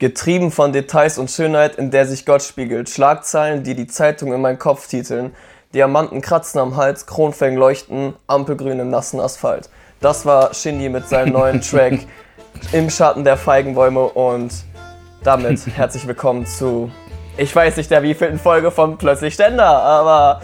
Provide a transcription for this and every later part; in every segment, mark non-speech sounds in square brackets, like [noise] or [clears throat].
Getrieben von Details und Schönheit, in der sich Gott spiegelt. Schlagzeilen, die die Zeitung in meinen Kopf titeln. Diamanten kratzen am Hals, Kronfängen leuchten, Ampelgrün im nassen Asphalt. Das war Shindy mit seinem neuen [laughs] Track Im Schatten der Feigenbäume und damit herzlich willkommen zu, ich weiß nicht der wievielten Folge von Plötzlich Ständer, aber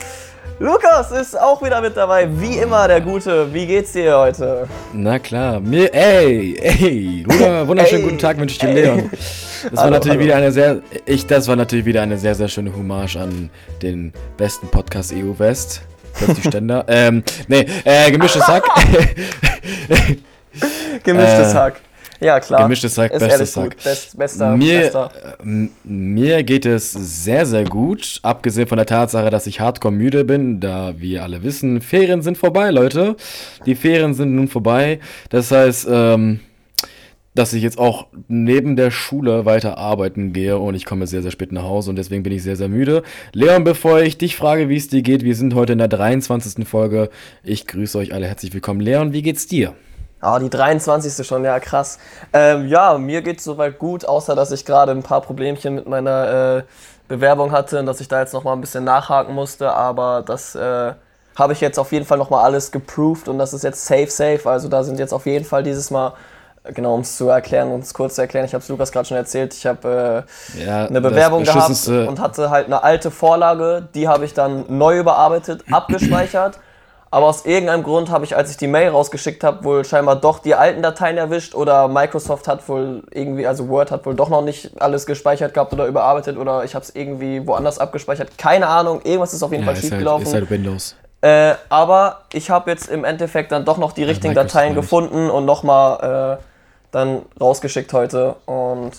Lukas ist auch wieder mit dabei, wie immer der Gute. Wie geht's dir heute? Na klar, mir, ey, ey, [laughs] wunderschönen ey, guten Tag wünsche ich dir, Leon. [laughs] Das war hallo, natürlich hallo. wieder eine sehr, ich, das war natürlich wieder eine sehr, sehr schöne Hommage an den besten Podcast EU West. Plötzlich Ständer. [laughs] ähm, nee, äh, gemischtes Hack. gemischtes äh, Hack. Ja, klar. Gemischtes Hack, bestes Hack. Best, bester, mir, bester. Äh, mir geht es sehr, sehr gut. Abgesehen von der Tatsache, dass ich hardcore müde bin, da wir alle wissen, Ferien sind vorbei, Leute. Die Ferien sind nun vorbei. Das heißt, ähm, dass ich jetzt auch neben der Schule weiter arbeiten gehe und ich komme sehr, sehr spät nach Hause und deswegen bin ich sehr, sehr müde. Leon, bevor ich dich frage, wie es dir geht, wir sind heute in der 23. Folge. Ich grüße euch alle herzlich willkommen. Leon, wie geht's dir? Ah, die 23. schon, ja krass. Ähm, ja, mir geht's soweit gut, außer dass ich gerade ein paar Problemchen mit meiner äh, Bewerbung hatte und dass ich da jetzt nochmal ein bisschen nachhaken musste, aber das äh, habe ich jetzt auf jeden Fall nochmal alles geproved und das ist jetzt safe, safe. Also da sind jetzt auf jeden Fall dieses Mal genau, um es zu erklären, um es kurz zu erklären, ich habe es Lukas gerade schon erzählt, ich habe äh, ja, eine Bewerbung gehabt und hatte halt eine alte Vorlage, die habe ich dann neu überarbeitet, abgespeichert. Aber aus irgendeinem Grund habe ich, als ich die Mail rausgeschickt habe, wohl scheinbar doch die alten Dateien erwischt oder Microsoft hat wohl irgendwie, also Word hat wohl doch noch nicht alles gespeichert gehabt oder überarbeitet oder ich habe es irgendwie woanders abgespeichert. Keine Ahnung, irgendwas ist auf jeden ja, Fall schiefgelaufen. Halt, ist halt Windows. Äh, aber ich habe jetzt im Endeffekt dann doch noch die richtigen ja, Dateien gefunden und nochmal äh, dann rausgeschickt heute. Und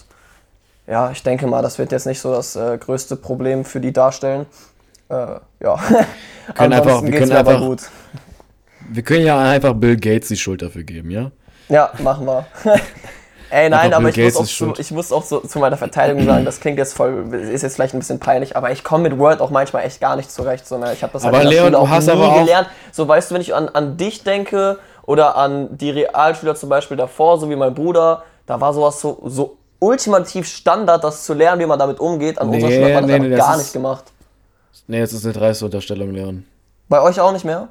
ja, ich denke mal, das wird jetzt nicht so das äh, größte Problem für die darstellen. Äh, ja, wir können einfach, wir können einfach, gut. Wir können ja einfach Bill Gates die Schuld dafür geben, ja? Ja, machen wir. [laughs] Ey, nein, aber ich muss, auch zu, ich muss auch so, zu meiner Verteidigung sagen, das klingt jetzt voll, ist jetzt vielleicht ein bisschen peinlich, aber ich komme mit Word auch manchmal echt gar nicht zurecht, sondern ich habe das aber halt Leon, du hast aber auch gelernt. So, weißt du, wenn ich an, an dich denke oder an die Realschüler zum Beispiel davor, so wie mein Bruder, da war sowas so, so ultimativ Standard, das zu lernen, wie man damit umgeht. An nee, unserer Schule hat man das nee, nee, gar nicht gemacht. Nee, jetzt ist eine dreiste Unterstellung, Leon. Bei euch auch nicht mehr?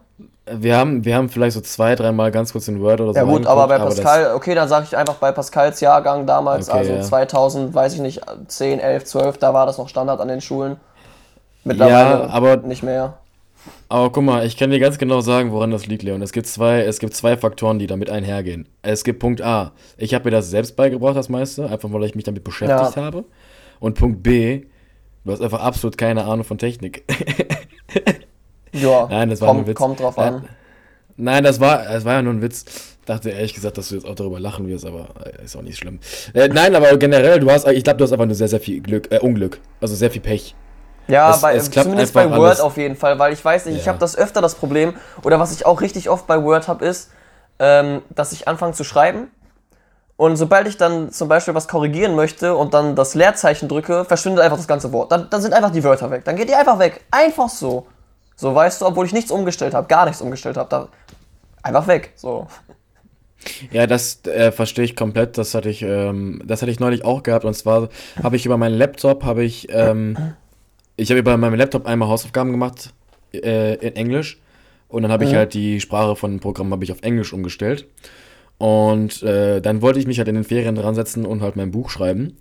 Wir haben, wir haben vielleicht so zwei, dreimal ganz kurz in Word oder so. Ja gut, aber bei Pascal, okay, dann sage ich einfach bei Pascals Jahrgang damals, okay, also ja. 2000, weiß ich nicht, 10, 11, 12, da war das noch Standard an den Schulen. Mittlerweile ja, aber, nicht mehr. Aber guck mal, ich kann dir ganz genau sagen, woran das liegt, Leon. Es gibt zwei, es gibt zwei Faktoren, die damit einhergehen. Es gibt Punkt A, ich habe mir das selbst beigebracht, das meiste, einfach weil ich mich damit beschäftigt ja. habe. Und Punkt B, du hast einfach absolut keine Ahnung von Technik. [laughs] ja, Nein, das war kommt, ein Witz. kommt drauf an. Nein, das war, das war ja nur ein Witz. Dachte ehrlich gesagt, dass du jetzt auch darüber lachen wirst, aber äh, ist auch nicht schlimm. Äh, nein, aber generell, du hast, ich glaube, du hast einfach nur sehr, sehr viel Glück, äh, Unglück. Also sehr viel Pech. Ja, es, bei, es zumindest bei Word alles. auf jeden Fall, weil ich weiß nicht, ja. ich habe das öfter das Problem, oder was ich auch richtig oft bei Word habe, ist, ähm, dass ich anfange zu schreiben und sobald ich dann zum Beispiel was korrigieren möchte und dann das Leerzeichen drücke, verschwindet einfach das ganze Wort. Dann, dann sind einfach die Wörter weg. Dann geht die einfach weg. Einfach so. So, weißt du, obwohl ich nichts umgestellt habe, gar nichts umgestellt habe. Einfach weg. So. Ja, das äh, verstehe ich komplett. Das hatte ich, ähm, das hatte ich neulich auch gehabt. Und zwar habe ich über meinen Laptop, habe ich, ähm, ich habe über meinem Laptop einmal Hausaufgaben gemacht äh, in Englisch. Und dann habe ich mhm. halt die Sprache von dem Programm habe ich auf Englisch umgestellt. Und äh, dann wollte ich mich halt in den Ferien dran setzen und halt mein Buch schreiben.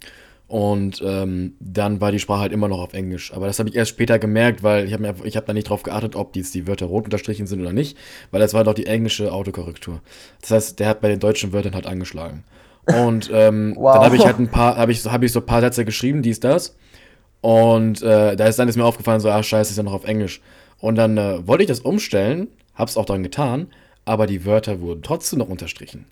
Und ähm, dann war die Sprache halt immer noch auf Englisch. Aber das habe ich erst später gemerkt, weil ich habe hab da nicht drauf geachtet, ob jetzt die Wörter rot unterstrichen sind oder nicht, weil das war doch die englische Autokorrektur. Das heißt, der hat bei den deutschen Wörtern halt angeschlagen. Und ähm, [laughs] wow. dann habe ich halt ein paar, habe ich, hab ich so ein paar Sätze geschrieben, dies, das. Und äh, da ist dann ist mir aufgefallen, so, ah, scheiße, ist ja noch auf Englisch. Und dann äh, wollte ich das umstellen, hab's auch dann getan, aber die Wörter wurden trotzdem noch unterstrichen.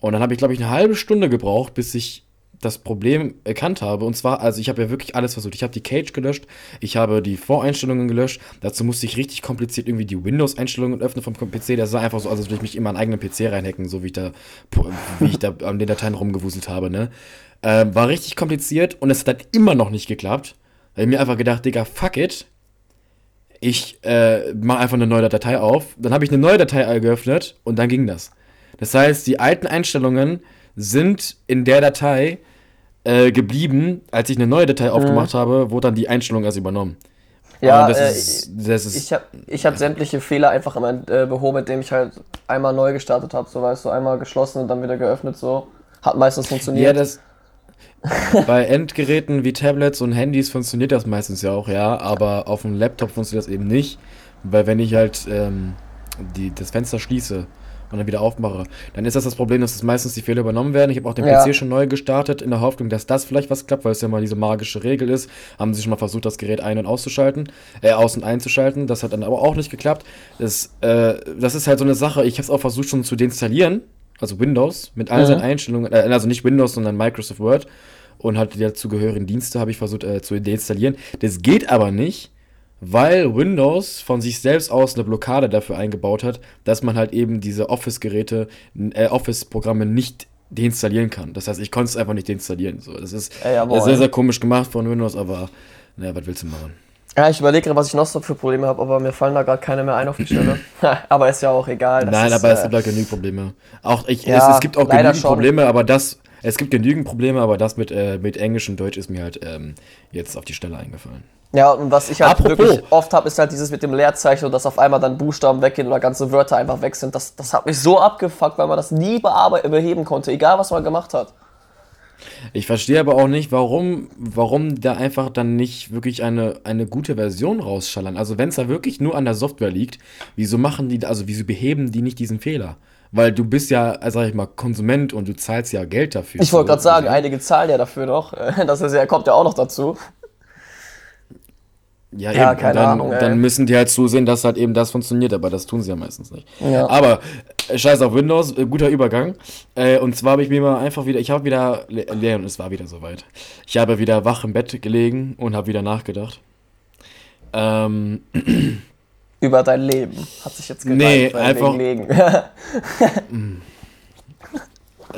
Und dann habe ich, glaube ich, eine halbe Stunde gebraucht, bis ich das Problem erkannt habe. Und zwar, also ich habe ja wirklich alles versucht. Ich habe die Cage gelöscht, ich habe die Voreinstellungen gelöscht. Dazu musste ich richtig kompliziert irgendwie die Windows-Einstellungen öffnen vom PC. Das sah einfach so als würde ich mich immer einen eigenen PC reinhacken, so wie ich da, wie ich da an den Dateien rumgewuselt habe. Ne? Ähm, war richtig kompliziert und es hat halt immer noch nicht geklappt. Da habe ich mir einfach gedacht, Digga, fuck it ich äh, mache einfach eine neue Datei auf. Dann habe ich eine neue Datei geöffnet und dann ging das. Das heißt, die alten Einstellungen sind in der Datei äh, geblieben. Als ich eine neue Datei aufgemacht habe, wurde dann die Einstellung erst übernommen. Ja, das äh, ist, das ist ich habe ich hab sämtliche Fehler einfach immer äh, behoben, indem ich halt einmal neu gestartet habe. So weißt du, einmal geschlossen und dann wieder geöffnet. So hat meistens Ja, funktioniert. das. [laughs] bei Endgeräten wie Tablets und Handys funktioniert das meistens ja auch, ja, aber auf dem Laptop funktioniert das eben nicht, weil wenn ich halt ähm, die, das Fenster schließe und dann wieder aufmache, dann ist das das Problem, dass das meistens die Fehler übernommen werden. Ich habe auch den Ja. PC schon neu gestartet, in der Hoffnung, dass das vielleicht was klappt, weil es ja mal diese magische Regel ist. Haben sie schon mal versucht, das Gerät ein- und auszuschalten, äh, aus- und einzuschalten. Das hat dann aber auch nicht geklappt. Das, äh, das ist halt so eine Sache, ich habe es auch versucht schon zu deinstallieren, also Windows, mit all Mhm. seinen Einstellungen, äh, also nicht Windows, sondern Microsoft Word und halt die dazugehörigen Dienste habe ich versucht äh, zu deinstallieren. Das geht aber nicht, weil Windows von sich selbst aus eine Blockade dafür eingebaut hat, dass man halt eben diese Office-Geräte, äh, Office-Programme nicht deinstallieren kann. Das heißt, ich konnte es einfach nicht deinstallieren. So, das ist Ja, jawohl. sehr, sehr komisch gemacht von Windows, aber naja, was willst du machen? Ja, ich überlege gerade, was ich noch so für Probleme habe, aber mir fallen da gerade keine mehr ein auf die Stelle. [clears throat] aber ist ja auch egal. Nein, ist, aber es äh, gibt halt genügend Probleme. Auch ich, Ja, es, es gibt auch genügend schon. Probleme, aber das, es gibt genügend Probleme, aber das mit, äh, mit Englisch und Deutsch ist mir halt ähm, jetzt auf die Stelle eingefallen. Ja, und was ich halt Apropos. wirklich oft habe, ist halt dieses mit dem Leerzeichen und dass auf einmal dann Buchstaben weggehen oder ganze Wörter einfach weg sind. Das, das hat mich so abgefuckt, weil man das nie bearbeiten, beheben konnte, egal was man gemacht hat. Ich verstehe aber auch nicht, warum, warum da einfach dann nicht wirklich eine, eine gute Version rausschallern. Also wenn es da wirklich nur an der Software liegt, wieso machen die, also wieso beheben die nicht diesen Fehler? Weil du bist ja, sag ich mal, Konsument und du zahlst ja Geld dafür. Ich wollte gerade sagen, also, einige zahlen ja dafür noch. [laughs] Das ist ja, kommt ja auch noch dazu. Ja, Ja, eben. keine dann, Ahnung, ey. dann müssen die halt zusehen, dass halt eben das funktioniert, aber das tun sie ja meistens nicht. Ja. Aber äh, scheiß auf Windows, äh, guter Übergang. Äh, und zwar habe ich mir mal einfach wieder, ich habe wieder, Le- Leon, es war wieder soweit. Ich habe wieder wach im Bett gelegen und habe wieder nachgedacht. Ähm, [clears throat] Über dein Leben. Hat sich jetzt gereimt, Nee, weil einfach- Legen. [laughs]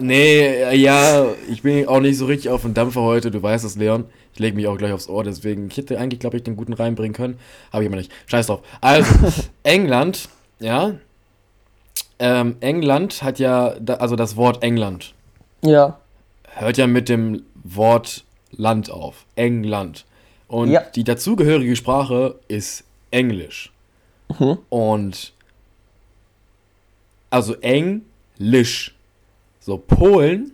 nee, ja, ich bin auch nicht so richtig auf dem Dampfer heute, du weißt es, Leon. Ich lege mich auch gleich aufs Ohr, deswegen, ich hätte eigentlich, glaube ich, den guten reinbringen können. Habe ich aber nicht. Scheiß drauf. Also, [laughs] England, ja. Ähm, England hat ja, da, also das Wort England ja. hört ja mit dem Wort Land auf. England. Und Ja. die dazugehörige Sprache ist Englisch. Mhm. Und also Englisch. So, Polen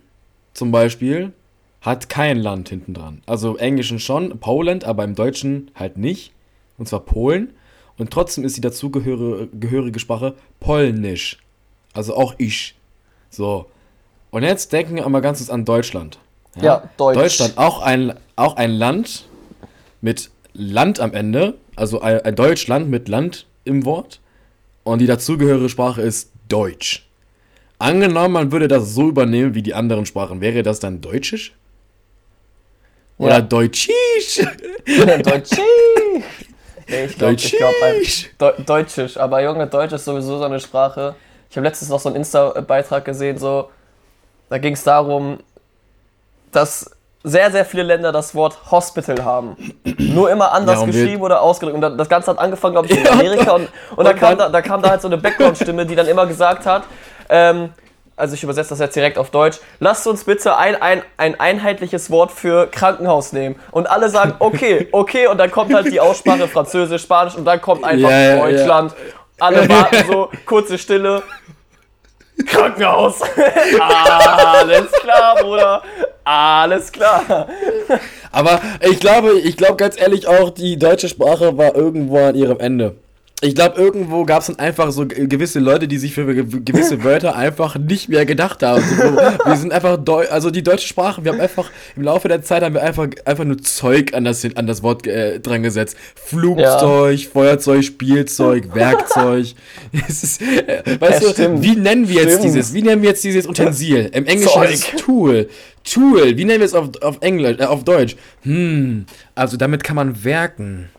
zum Beispiel hat kein Land hinten dran. Also im Englischen schon, Poland, aber im Deutschen halt nicht. Und zwar Polen. Und trotzdem ist die dazugehörige gehörige Sprache Polnisch. Also auch ich. So. Und jetzt denken wir mal ganz kurz an Deutschland. Ja, Deutsch. Deutschland, auch ein, auch ein Land mit Land am Ende. Also ein Deutschland mit Land im Wort. Und die dazugehörige Sprache ist Deutsch. Angenommen, man würde das so übernehmen wie die anderen Sprachen. Wäre das dann Deutschisch? Oder Ja. Deutschisch? Deutschi! Nee, ich glaube, glaub, Deutschisch. Deu Deutschisch. Aber Junge, Deutsch ist sowieso so eine Sprache. Ich habe letztens noch so einen Insta-Beitrag gesehen, so, da ging es darum, dass sehr, sehr viele Länder das Wort Hospital haben. Nur immer anders Ja, geschrieben oder ausgedrückt. Und da- das Ganze hat angefangen, glaube ich, in Amerika. Und, und, da, und kam dann- da, da kam da halt so eine Background-Stimme, die dann immer gesagt hat, ähm, also ich übersetze das jetzt direkt auf Deutsch, lasst uns bitte ein, ein, ein einheitliches Wort für Krankenhaus nehmen. Und alle sagen, [laughs] okay, okay, und dann kommt halt die Aussprache Französisch, Spanisch und dann kommt einfach ja. Deutschland. Alle warten [laughs] so, kurze Stille. Krankenhaus. [laughs] Alles klar, Bruder. Alles klar. Aber ich glaube, ich glaube ganz ehrlich auch, die deutsche Sprache war irgendwo an ihrem Ende. Ich glaube, irgendwo gab es dann einfach so ge- gewisse Leute, die sich für ge gewisse Wörter einfach nicht mehr gedacht haben. So, wir sind einfach, Deu also die deutsche Sprache, wir haben einfach, im Laufe der Zeit haben wir einfach, einfach nur Zeug an das, an das Wort äh, dran gesetzt. Flugzeug, Feuerzeug, Spielzeug, [laughs] Werkzeug. es ist, äh, weißt Ja, du, wie nennen wir jetzt Stimmt. dieses, wie nennen wir jetzt dieses Utensil? Im Englischen Zeug. es Tool. Tool, wie nennen wir es auf, auf Englisch, äh, auf Deutsch? Hm, also damit kann man werken.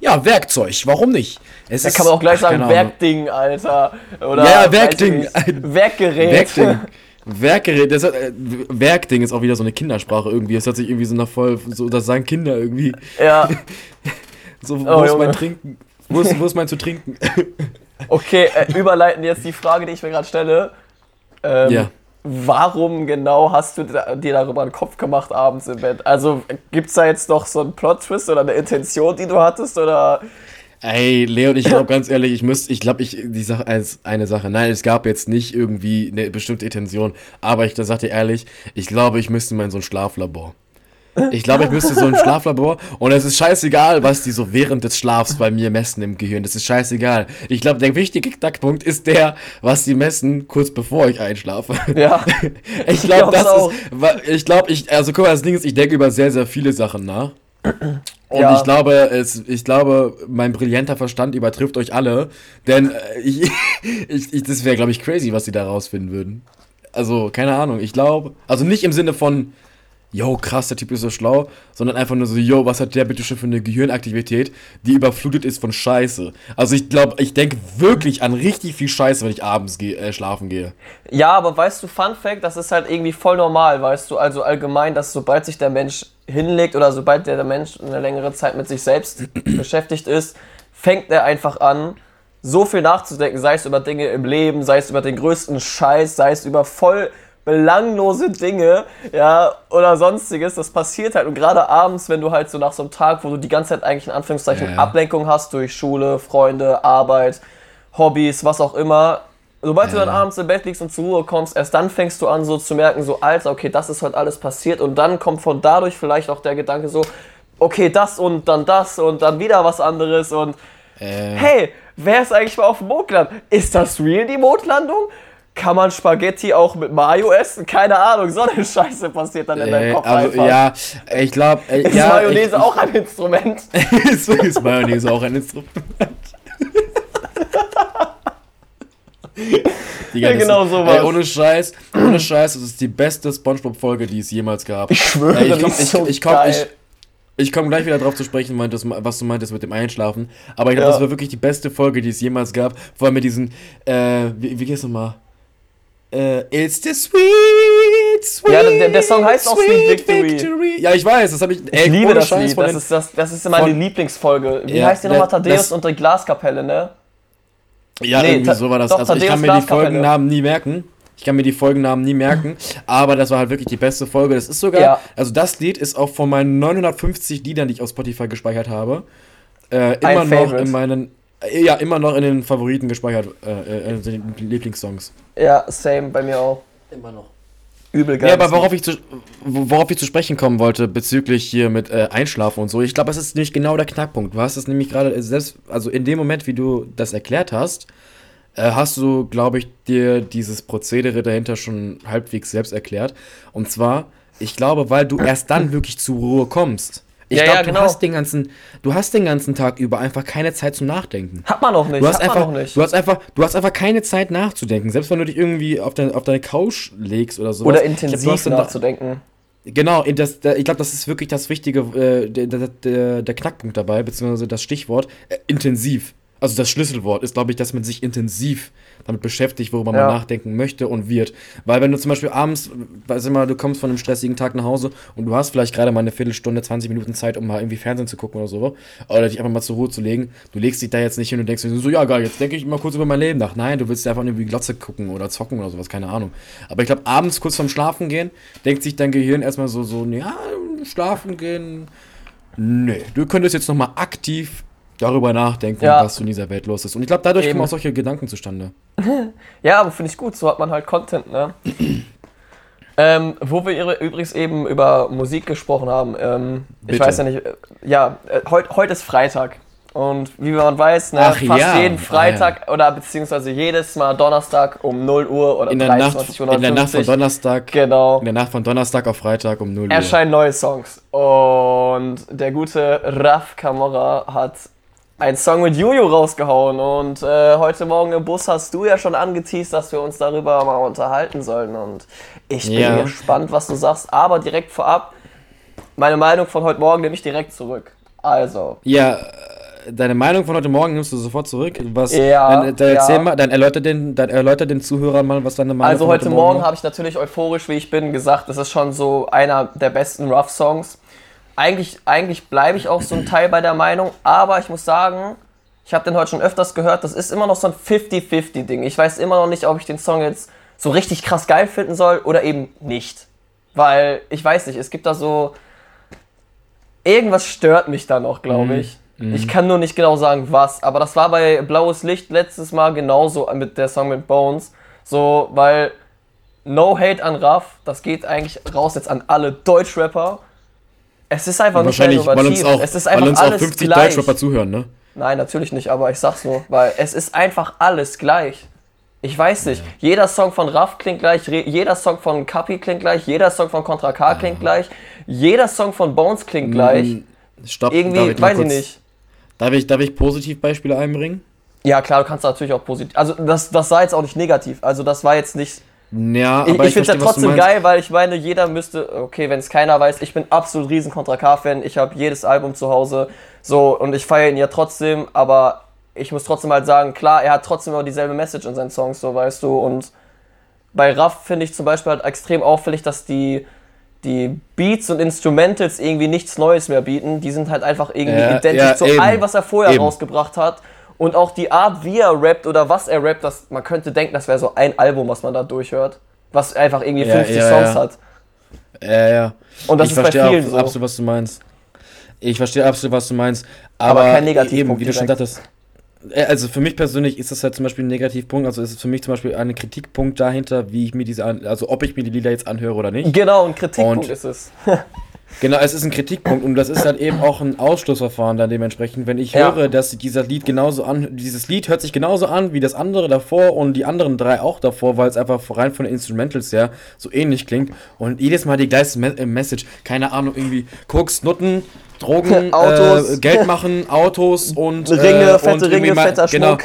Ja, Werkzeug, warum nicht? Es Da kann man auch gleich ach, sagen, Ahnung. Werkding, Alter. Oder Ja, Werkding. nicht, Werkgerät. Werkding. [laughs] Werkgerät, das äh, Werkding ist auch wieder so eine Kindersprache irgendwie. Es hat sich irgendwie so nach voll, so, das sagen Kinder irgendwie. Ja, [laughs] So, wo Oh, ist Junge. mein Trinken? Wo ist, wo ist mein zu trinken? [laughs] okay, äh, überleiten jetzt die Frage, die ich mir gerade stelle. Ähm, Ja. Warum genau hast du dir darüber einen Kopf gemacht abends im Bett? Also gibt es da jetzt noch so einen Plot-Twist oder eine Intention, die du hattest? Oder Ey, Leon, ich glaube ganz ehrlich, ich muss, ich glaube, ich, die Sache als eine Sache. Nein, es gab jetzt nicht irgendwie eine bestimmte Intention, aber ich da sagte ehrlich, ich glaube, ich müsste mal in so ein Schlaflabor. Ich glaube, ich müsste so ein Schlaflabor und es ist scheißegal, was die so während des Schlafs bei mir messen im Gehirn. Das ist scheißegal. Ich glaube, der wichtige Knackpunkt ist der, was die messen kurz bevor ich einschlafe. Ja. [laughs] ich glaube, das auch. ist, ich glaube, ich, also guck mal, das Ding ist, ich denke über sehr, sehr viele Sachen nach. Und ja. ich glaube, es, ich glaube, mein brillanter Verstand übertrifft euch alle, denn äh, ich, [laughs] ich, ich, das wäre, glaube ich, crazy, was sie da rausfinden würden. Also, keine Ahnung, ich glaube, also nicht im Sinne von, yo, krass, der Typ ist so schlau, sondern einfach nur so, yo, was hat der bitte schon für eine Gehirnaktivität, die überflutet ist von Scheiße. Also ich glaube, ich denke wirklich an richtig viel Scheiße, wenn ich abends geh, äh, schlafen gehe. Ja, aber weißt du, Fun Fact, das ist halt irgendwie voll normal, weißt du, also allgemein, dass sobald sich der Mensch hinlegt oder sobald der Mensch eine längere Zeit mit sich selbst [clears throat] beschäftigt ist, fängt er einfach an, so viel nachzudenken, sei es über Dinge im Leben, sei es über den größten Scheiß, sei es über voll belanglose Dinge, ja, oder sonstiges. Das passiert halt. Und gerade abends, wenn du halt so nach so einem Tag, wo du die ganze Zeit eigentlich in Anführungszeichen ja. Ablenkung hast durch Schule, Freunde, Arbeit, Hobbys, was auch immer, Sobald ja. du dann abends im Bett liegst und zur Ruhe kommst, erst dann fängst du an so zu merken, so Alter, okay, das ist heute alles passiert und dann kommt von dadurch vielleicht auch der Gedanke so, okay, das und dann das und dann wieder was anderes und äh. hey, wer ist eigentlich mal auf dem Mond gelandet? Ist das real, die Mondlandung? Kann man Spaghetti auch mit Mayo essen? Keine Ahnung, so eine Scheiße passiert dann in deinem äh, Kopf also, einfach. Ja, ich glaube... Äh, ist ja, Mayonnaise ich, auch ein Instrument? [laughs] ist, ist Mayonnaise auch ein Instrument? [laughs] Digga, ja, genau so was. ohne Scheiß, ohne Scheiß, das ist die beste Spongebob-Folge, die es jemals gab. Ich schwöre, ey, ich komm, ich, so ich, komm, ich, ich komme gleich wieder drauf zu sprechen, was du meintest mit dem Einschlafen. Aber ich glaube, ja. das war wirklich die beste Folge, die es jemals gab. Vor allem mit diesen, äh, wie, wie geht's nochmal? Äh, It's the sweet, sweet. Ja, der, der Song heißt auch Sweet Victory. Victory. Ja, ich weiß, das habe ich. Ey, ich liebe das Scheiß Lied. Das ist, das, das ist meine Lieblingsfolge. Wie ja, heißt die nochmal? Thaddeus und die Glaskapelle, ne? Ja, nee, irgendwie so war das. Doch, also ich kann mir die Folgennamen nie merken. Ich kann mir die Folgennamen nie merken, [laughs] aber das war halt wirklich die beste Folge. Das ist sogar, ja. also das Lied ist auch von meinen 950 Liedern, die ich auf Spotify gespeichert habe, äh, immer noch in meinen, ja, immer noch in den Favoriten gespeichert, äh, äh, in den Lieblingssongs. Ja, same, bei mir auch. Immer noch übel geil. Ja, aber worauf ich, zu, worauf ich zu sprechen kommen wollte bezüglich hier mit äh, Einschlafen und so, ich glaube, das ist nämlich genau der Knackpunkt. Du hast es nämlich gerade selbst, also in dem Moment, wie du das erklärt hast, äh, hast du, glaube ich, dir dieses Prozedere dahinter schon halbwegs selbst erklärt. Und zwar, ich glaube, weil du erst dann wirklich zur Ruhe kommst. Ich ja, glaube, ja, genau. du hast den ganzen, du hast den ganzen Tag über einfach keine Zeit zum Nachdenken. Hat man auch nicht. Du hast einfach, Du hast einfach, du hast einfach keine Zeit nachzudenken. Selbst wenn du dich irgendwie auf, dein, auf deine Couch legst oder so. Oder intensiv glaub, nachzudenken. Genau, das, ich glaube, das ist wirklich das Wichtige, äh, der, der, der, Knackpunkt dabei, beziehungsweise das Stichwort äh, intensiv. Also das Schlüsselwort ist, glaube ich, dass man sich intensiv damit beschäftigt, worüber ja. man nachdenken möchte und wird. Weil wenn du zum Beispiel abends, weiß immer, du kommst von einem stressigen Tag nach Hause und du hast vielleicht gerade mal eine Viertelstunde, 20 Minuten Zeit, um mal irgendwie Fernsehen zu gucken oder so, oder dich einfach mal zur Ruhe zu legen, du legst dich da jetzt nicht hin und denkst dir so, ja geil, jetzt denke ich mal kurz über mein Leben nach. Nein, du willst einfach irgendwie Glotze gucken oder zocken oder sowas, keine Ahnung. Aber ich glaube, abends kurz vorm Schlafen gehen, denkt sich dein Gehirn erstmal so, so, ja, schlafen gehen, nee, du könntest jetzt nochmal aktiv darüber nachdenken, ja. was in dieser Welt los ist. Und ich glaube, dadurch Eben. kommen auch solche Gedanken zustande. [laughs] ja, aber finde ich gut, so hat man halt Content, ne? [clears throat] ähm, wo wir übrigens eben über Musik gesprochen haben, ähm, ich weiß ja nicht, äh, ja, äh, heute heut ist Freitag. Und wie man weiß, ne, Ach, fast ja. jeden Freitag ah, ja. oder beziehungsweise jedes Mal Donnerstag um 0 Uhr oder in 23 Uhr. In der Nacht von Donnerstag. Genau. In der Nacht von Donnerstag auf Freitag um 0 Uhr. Erscheinen neue Songs. Und der gute Raf Camora hat ein Song mit Juju rausgehauen und äh, heute Morgen im Bus hast du ja schon angeteased, dass wir uns darüber mal unterhalten sollen und ich bin ja. gespannt, was du sagst, aber direkt vorab, meine Meinung von heute Morgen nehme ich direkt zurück. Also. Ja, deine Meinung von heute Morgen nimmst du sofort zurück. Was, ja, dann, dann ja. mal, dann erläuter, den, dann erläuter den Zuhörern mal, was deine Meinung Also heute, heute Morgen, Morgen habe ich natürlich euphorisch, wie ich bin, gesagt, das ist schon so einer der besten Rough-Songs eigentlich, eigentlich bleibe ich auch so ein Teil bei der Meinung, aber ich muss sagen, ich habe den heute schon öfters gehört, das ist immer noch so ein 50-50-Ding. Ich weiß immer noch nicht, ob ich den Song jetzt so richtig krass geil finden soll oder eben nicht. Weil, ich weiß nicht, es gibt da so. Irgendwas stört mich da noch, glaube Mhm. ich. Ich kann nur nicht genau sagen, was. Aber das war bei Blaues Licht letztes Mal genauso mit der Song mit Bones. So, weil No Hate an Raff, das geht eigentlich raus jetzt an alle Deutschrapper. Es ist einfach nicht weil uns innovativ. auch, es ist weil einfach uns auch alles 50 gleich. Deutschrapper zuhören, ne? Nein, natürlich nicht, aber ich sag's nur, weil es ist einfach alles gleich. Ich weiß nicht, jeder Song von Raff klingt gleich, jeder Song von Kapi klingt gleich, jeder Song von Contra K klingt gleich, jeder Song von Bones klingt gleich. Mm, Stopp, Irgendwie, ich weiß ich nicht. Darf ich, darf ich Positivbeispiele einbringen? Ja, klar, du kannst natürlich auch positiv. Also, das, das war jetzt auch nicht negativ. Also, das war jetzt nicht. Ja, Ich, aber ich finde es ja trotzdem geil, weil ich meine, jeder müsste. Okay, wenn es keiner weiß, ich bin absolut riesen Contra K-Fan. Ich habe jedes Album zu Hause. So, und ich feiere ihn ja trotzdem, aber ich muss trotzdem halt sagen, klar, er hat trotzdem immer dieselbe Message in seinen Songs, so weißt du. Und bei Raff finde ich zum Beispiel halt extrem auffällig, dass die, die Beats und Instrumentals irgendwie nichts Neues mehr bieten. Die sind halt einfach irgendwie Ja, identisch ja, zu eben. allem, was er vorher Eben. rausgebracht hat. Und auch die Art, wie er rappt oder was er rappt, das, man könnte denken, das wäre so ein Album, was man da durchhört. Was einfach irgendwie Ja, 50 ja, Songs ja. hat. Ja, ja. Und das ich ist bei verstehe vielen auch so. absolut, was du meinst. Ich verstehe absolut, was du meinst. Aber, Aber kein Negativpunkt eben, wie du schon dachtest. Äh, Also für mich persönlich ist das halt zum Beispiel ein Negativpunkt. Also ist es für mich zum Beispiel ein Kritikpunkt dahinter, wie ich mir diese, also ob ich mir die Lieder jetzt anhöre oder nicht. Genau, ein Kritikpunkt Und- ist es. [laughs] Genau, es ist ein Kritikpunkt und das ist halt eben auch ein Ausschlussverfahren dann dementsprechend. Wenn ich Ja. höre, dass dieser Lied genauso an, dieses Lied hört sich genauso an wie das andere davor und die anderen drei auch davor, weil es einfach rein von den Instrumentals her so ähnlich klingt und jedes Mal die gleiche Me äh, Message, keine Ahnung, irgendwie Koks, Nutten, Drogen, [laughs] Autos. Äh, Geld machen, Autos und Ringe, äh, fette und Ringe, mein- fetter genau, Schmuck.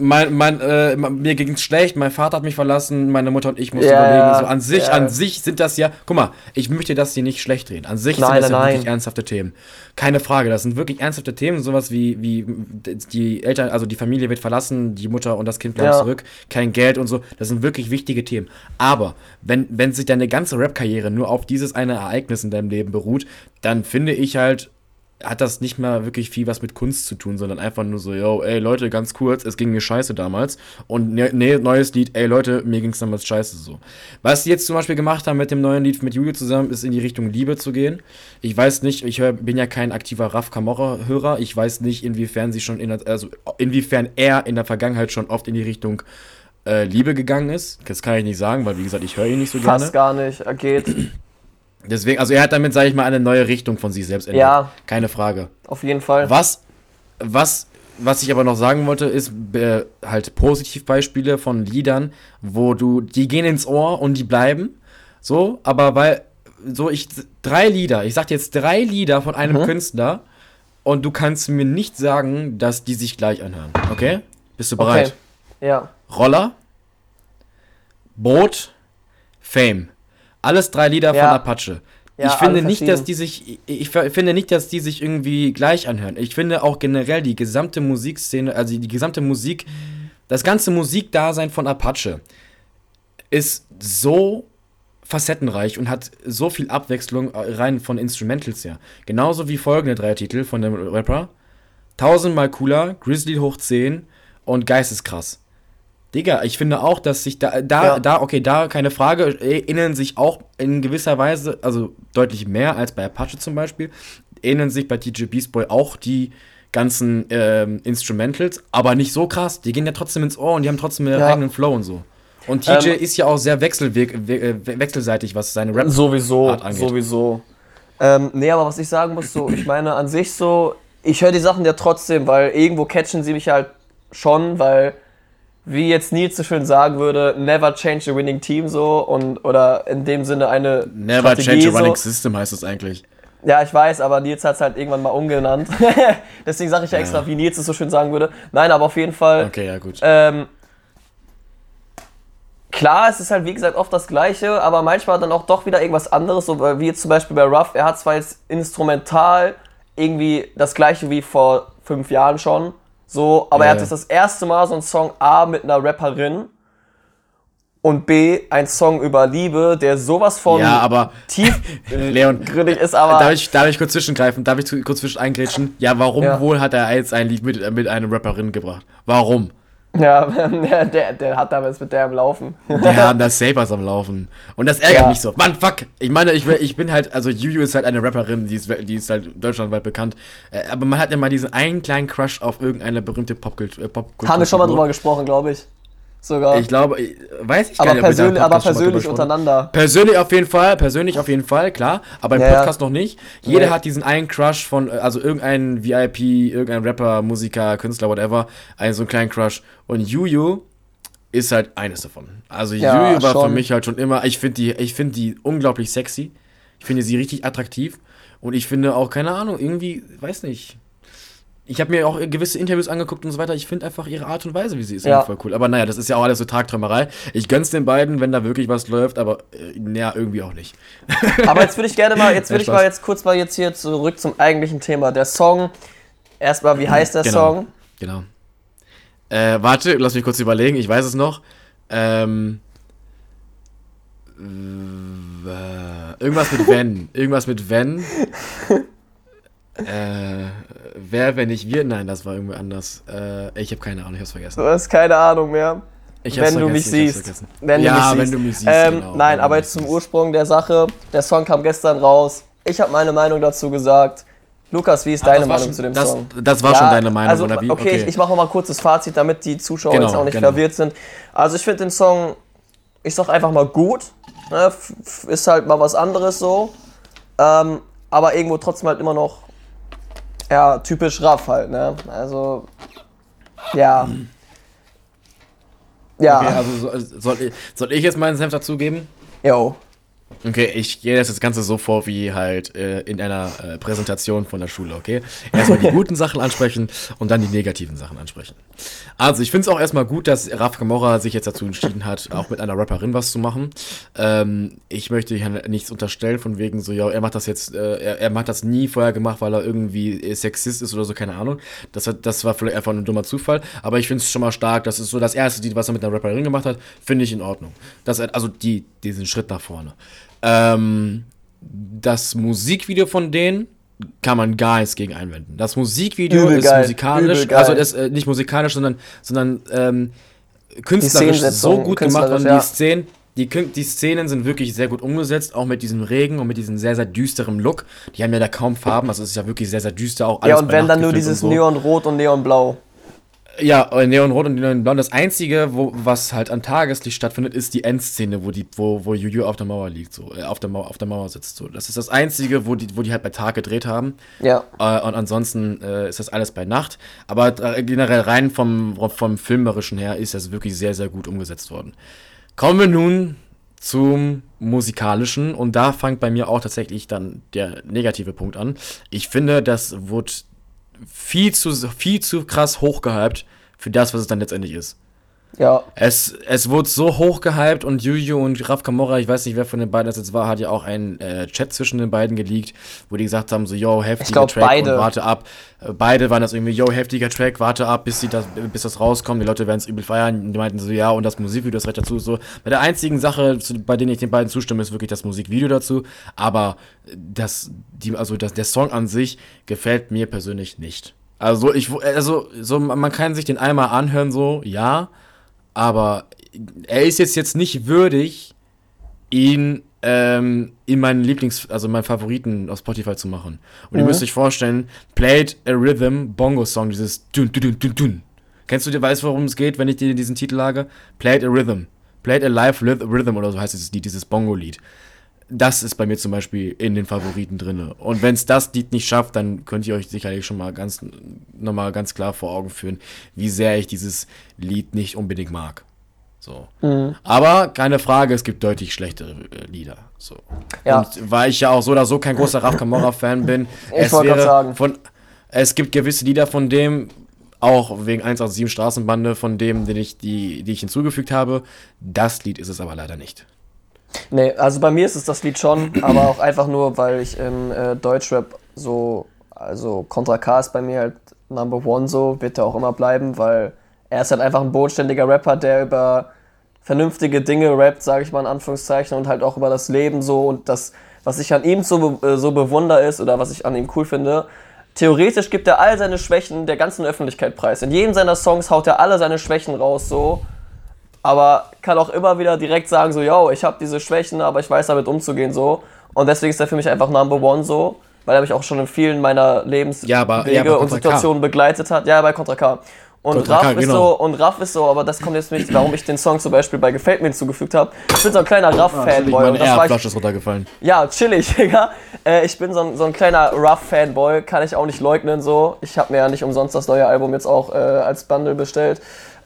Mein, mein, äh, mir ging's schlecht, mein Vater hat mich verlassen, meine Mutter und ich mussten Ja, überlegen. ja, So an sich, ja. an sich sind das ja, guck mal, ich möchte das hier nicht schlecht reden. An sich Nein, sind das nein, ja nein. wirklich ernsthafte Themen. Keine Frage, das sind wirklich ernsthafte Themen, sowas wie, wie die Eltern, also die Familie wird verlassen, die Mutter und das Kind bleiben Ja. zurück, kein Geld und so. Das sind wirklich wichtige Themen. Aber wenn, wenn sich deine ganze Rap-Karriere nur auf dieses eine Ereignis in deinem Leben beruht, dann finde ich halt, hat das nicht mal wirklich viel was mit Kunst zu tun, sondern einfach nur so, yo, ey Leute, ganz kurz, es ging mir scheiße damals. Und ne, ne, neues Lied, ey Leute, mir ging's damals scheiße so. Was sie jetzt zum Beispiel gemacht haben mit dem neuen Lied mit Julio zusammen, ist in die Richtung Liebe zu gehen. Ich weiß nicht, ich hör, bin ja kein aktiver Raf Camorra-Hörer, ich weiß nicht, inwiefern sie schon in der, also inwiefern er in der Vergangenheit schon oft in die Richtung äh, Liebe gegangen ist. Das kann ich nicht sagen, weil wie gesagt, ich höre ihn nicht so gerne. Fast gar nicht. Er Geht. Deswegen, also er hat damit, sage ich mal, eine neue Richtung von sich selbst entdeckt. Ja. Keine Frage. Auf jeden Fall. Was, was, was ich aber noch sagen wollte, ist äh, halt Positivbeispiele von Liedern, wo du, die gehen ins Ohr und die bleiben. So, aber weil, so ich, drei Lieder, ich sag dir jetzt drei Lieder von einem Mhm. Künstler und du kannst mir nicht sagen, dass die sich gleich anhören. Okay? Bist du bereit? Okay. Ja. Roller, Boot, Fame. Alles drei Lieder Ja. von Apache. Ja, ich finde nicht, dass die sich, ich, ich finde nicht, dass die sich irgendwie gleich anhören. Ich finde auch generell die gesamte Musikszene, also die gesamte Musik, das ganze Musikdasein von Apache ist so facettenreich und hat so viel Abwechslung äh, rein von Instrumentals her. Genauso wie folgende drei Titel von dem Rapper. Tausendmal cooler, Grizzly hoch 10 und Geisteskrass. Digga, ich finde auch, dass sich da, da, Ja. da, okay, da keine Frage, ähneln sich auch in gewisser Weise, also deutlich mehr als bei Apache zum Beispiel, ähneln sich bei TJ Beast Boy auch die ganzen ähm, Instrumentals, aber nicht so krass. Die gehen ja trotzdem ins Ohr und die haben trotzdem ihren Ja. eigenen Flow und so. Und TJ Ähm, ist ja auch sehr äh, wechselseitig, was seine Rap Sowieso, Art angeht. sowieso. Ähm, nee, aber was ich sagen muss, so, ich meine an sich so, ich höre die Sachen ja trotzdem, weil irgendwo catchen sie mich halt schon, weil, wie jetzt Nils so schön sagen würde, never change a winning team so und oder in dem Sinne eine Never Strategie change a running so. system heißt das eigentlich. Ja, ich weiß, aber Nils hat es halt irgendwann mal umgenannt. [laughs] Deswegen sage ich ja extra, Ja. wie Nils es so schön sagen würde. Nein, aber auf jeden Fall. Okay, ja gut. Ähm, klar, es ist halt wie gesagt oft das Gleiche, aber manchmal dann auch doch wieder irgendwas anderes, so wie jetzt zum Beispiel bei Ruff. Er hat zwar jetzt instrumental irgendwie das Gleiche wie vor fünf Jahren schon, so, aber Ja, er hat jetzt das erste Mal so einen Song A mit einer Rapperin und B ein Song über Liebe, der sowas von Ja, aber tiefgründig [laughs] Leon, ist, aber darf ich, darf ich kurz zwischengreifen? Darf ich kurz zwischen eingrätschen? Ja, warum Ja. wohl hat er jetzt ein Lied mit, mit einer Rapperin gebracht? Warum? [laughs] Ja, der, der, der hat damals mit der am Laufen. Ja, das Sabers am Laufen. Und das ärgert ja. mich so. Mann, fuck! Ich meine, ich, ich bin halt, also Juju ist halt eine Rapperin, die ist, die ist halt deutschlandweit bekannt. Äh, aber man hat immer diesen einen kleinen Crush auf irgendeine berühmte Popkultur. Äh, Pop Haben wir schon mal drüber gesprochen, glaube ich sogar. Ich glaube, weiß ich aber gar nicht. Persönlich, aber persönlich untereinander. Persönlich auf jeden Fall, persönlich auf jeden Fall, klar. Aber im ja, Podcast noch nicht. Jeder ja. hat diesen einen Crush von, also irgendein VIP, irgendein Rapper, Musiker, Künstler, whatever, einen so einen kleinen Crush. Und Juju ist halt eines davon. Also ja, Juju war schon. für mich halt schon immer, ich finde die, ich finde die unglaublich sexy. Ich finde sie richtig attraktiv. Und ich finde auch, keine Ahnung, irgendwie, weiß nicht ich habe mir auch gewisse Interviews angeguckt und so weiter. Ich finde einfach ihre Art und Weise, wie sie ist, ja. voll cool. Aber naja, das ist ja auch alles so Tagträumerei. Ich gönn's den beiden, wenn da wirklich was läuft, aber äh, naja, irgendwie auch nicht. [laughs] aber jetzt würde ich gerne mal, jetzt würde ich mal jetzt kurz mal jetzt hier zurück zum eigentlichen Thema. Der Song, erstmal, wie heißt der genau. Song? Genau. Äh, warte, lass mich kurz überlegen, ich weiß es noch. Ähm, äh, irgendwas mit Wenn. Irgendwas mit Wenn. [laughs] Äh, wer, wenn nicht wir? Nein, das war irgendwie anders. Äh, ich habe keine Ahnung, ich hab's vergessen. Du hast keine Ahnung mehr. Ich wenn du mich siehst. Wenn ja, du mich siehst. wenn du mich siehst. Ähm, genau, nein, aber jetzt zum Ursprung der Sache. Der Song kam gestern raus. Ich habe meine Meinung dazu gesagt. Lukas, wie ist deine Meinung schon, zu dem das, Song? Das war ja, schon deine Meinung, also, oder wie? Okay, okay. ich, ich mache mal ein kurzes Fazit, damit die Zuschauer genau, jetzt auch nicht genau. verwirrt sind. Also ich finde den Song, ich sag einfach mal gut. Ne? Ist halt mal was anderes so. Ähm, aber irgendwo trotzdem halt immer noch ja, typisch Raff halt, ne? Also, ja. Ja. Okay, also soll, soll, ich, soll ich jetzt meinen Senf dazugeben? Jo. Okay, ich gehe das Ganze so vor wie halt äh, in einer äh, Präsentation von der Schule, okay? Erstmal die [laughs] guten Sachen ansprechen und dann die negativen Sachen ansprechen. Also, ich finde es auch erstmal gut, dass Raf Kamora sich jetzt dazu entschieden hat, auch mit einer Rapperin was zu machen. Ähm, ich möchte hier nichts unterstellen, von wegen so, ja, er macht das jetzt, äh, er, er macht das nie vorher gemacht, weil er irgendwie Sexist ist oder so, keine Ahnung. Das, hat, das war vielleicht einfach ein dummer Zufall, aber ich finde es schon mal stark. Das ist so das Erste, was er mit einer Rapperin gemacht hat, finde ich in Ordnung. Das, also die, diesen Schritt nach vorne. Ähm, das Musikvideo von denen kann man gar nichts gegen einwenden. Das Musikvideo Übel ist geil. musikalisch, also ist äh, nicht musikalisch, sondern, sondern ähm, künstlerisch so gut gemacht worden. Ja. Die Szenen, die, die Szenen sind wirklich sehr gut umgesetzt, auch mit diesem Regen und mit diesem sehr, sehr düsteren Look. Die haben ja da kaum Farben, also es ist ja wirklich sehr, sehr düster auch alles. Ja, und wenn dann nur dieses so. Neonrot und Neonblau. Ja, äh, Neonrot und Neonblau. Das Einzige, wo, was halt an Tageslicht stattfindet, ist die Endszene, wo, die, wo, wo Juju auf der Mauer liegt, so, äh, auf, der Mauer, auf der Mauer sitzt. So. Das ist das Einzige, wo die, wo die halt bei Tag gedreht haben. Ja. Äh, und ansonsten äh, ist das alles bei Nacht. Aber äh, generell rein vom, vom Filmerischen her ist das wirklich sehr, sehr gut umgesetzt worden. Kommen wir nun zum musikalischen und da fängt bei mir auch tatsächlich dann der negative Punkt an. Ich finde, das wurde viel zu, viel zu krass hochgehypt für das, was es dann letztendlich ist. Ja. Es, es wurde so hochgehypt und Yuyu und Raf Kamora, ich weiß nicht, wer von den beiden das jetzt war, hat ja auch einen äh, Chat zwischen den beiden geleakt, wo die gesagt haben, so, yo, heftiger glaub, Track beide. und warte ab. Äh, beide waren das irgendwie, yo, heftiger Track, warte ab, bis, sie das, bis das rauskommt. Die Leute werden es übel feiern. Und die meinten so, ja, und das Musikvideo ist recht dazu. So. Bei der einzigen Sache, bei der ich den beiden zustimme, ist wirklich das Musikvideo dazu. Aber das, die, also das, der Song an sich gefällt mir persönlich nicht. Also ich, also so, man kann sich den einmal anhören, so, ja, aber er ist jetzt jetzt nicht würdig, ihn ähm, in meinen Lieblings-, also meinen Favoriten auf Spotify zu machen. Und mhm. ihr müsst euch vorstellen, Played a Rhythm Bongo Song, dieses dun dun dun dun dun. Kennst du, dir weißt, worum es geht, wenn ich dir diesen Titel lage? Played a Rhythm. Played a Live Rhythm oder so heißt dieses Lied, dieses Bongo-Lied das ist bei mir zum Beispiel in den Favoriten drin. Und wenn es das Lied nicht schafft, dann könnt ihr euch sicherlich schon mal ganz nochmal ganz klar vor Augen führen, wie sehr ich dieses Lied nicht unbedingt mag. So. Mhm. Aber keine Frage, es gibt deutlich schlechtere äh, Lieder. So. Ja. Und weil ich ja auch so oder so kein großer Raf Camorra-Fan bin, [laughs] ich es wäre sagen. von. Es gibt gewisse Lieder von dem, auch wegen 187 Straßenbande, von dem, den ich, die, die ich hinzugefügt habe. Das Lied ist es aber leider nicht. Nee, also bei mir ist es das Lied schon, aber auch einfach nur, weil ich im äh, Deutschrap so, also Contra K ist bei mir halt Number One so, wird er auch immer bleiben, weil er ist halt einfach ein bodenständiger Rapper, der über vernünftige Dinge rappt, sage ich mal in Anführungszeichen, und halt auch über das Leben so und das, was ich an ihm so, äh, so bewundere ist oder was ich an ihm cool finde, theoretisch gibt er all seine Schwächen der ganzen Öffentlichkeit preis. In jedem seiner Songs haut er alle seine Schwächen raus, so. Aber kann auch immer wieder direkt sagen, so, yo, ich habe diese Schwächen, aber ich weiß damit umzugehen, so. Und deswegen ist er für mich einfach Number One, so. Weil er mich auch schon in vielen meiner Lebenswege Ja, aber- ja, aber und Situationen begleitet hat. Ja, bei Contra K. Und Contra Raff K, ist genau. so, und Raff ist so, aber das kommt jetzt nicht, warum ich den Song zum Beispiel bei Gefällt mir hinzugefügt habe. Ich bin so ein kleiner Raff-Fanboy. Meine und das war ich Airflasche ist runtergefallen. ja, chillig, [laughs] Digga. Äh, ich bin so ein, so ein kleiner Rough-Fanboy, kann ich auch nicht leugnen so. Ich habe mir ja nicht umsonst das neue Album jetzt auch äh, als Bundle bestellt.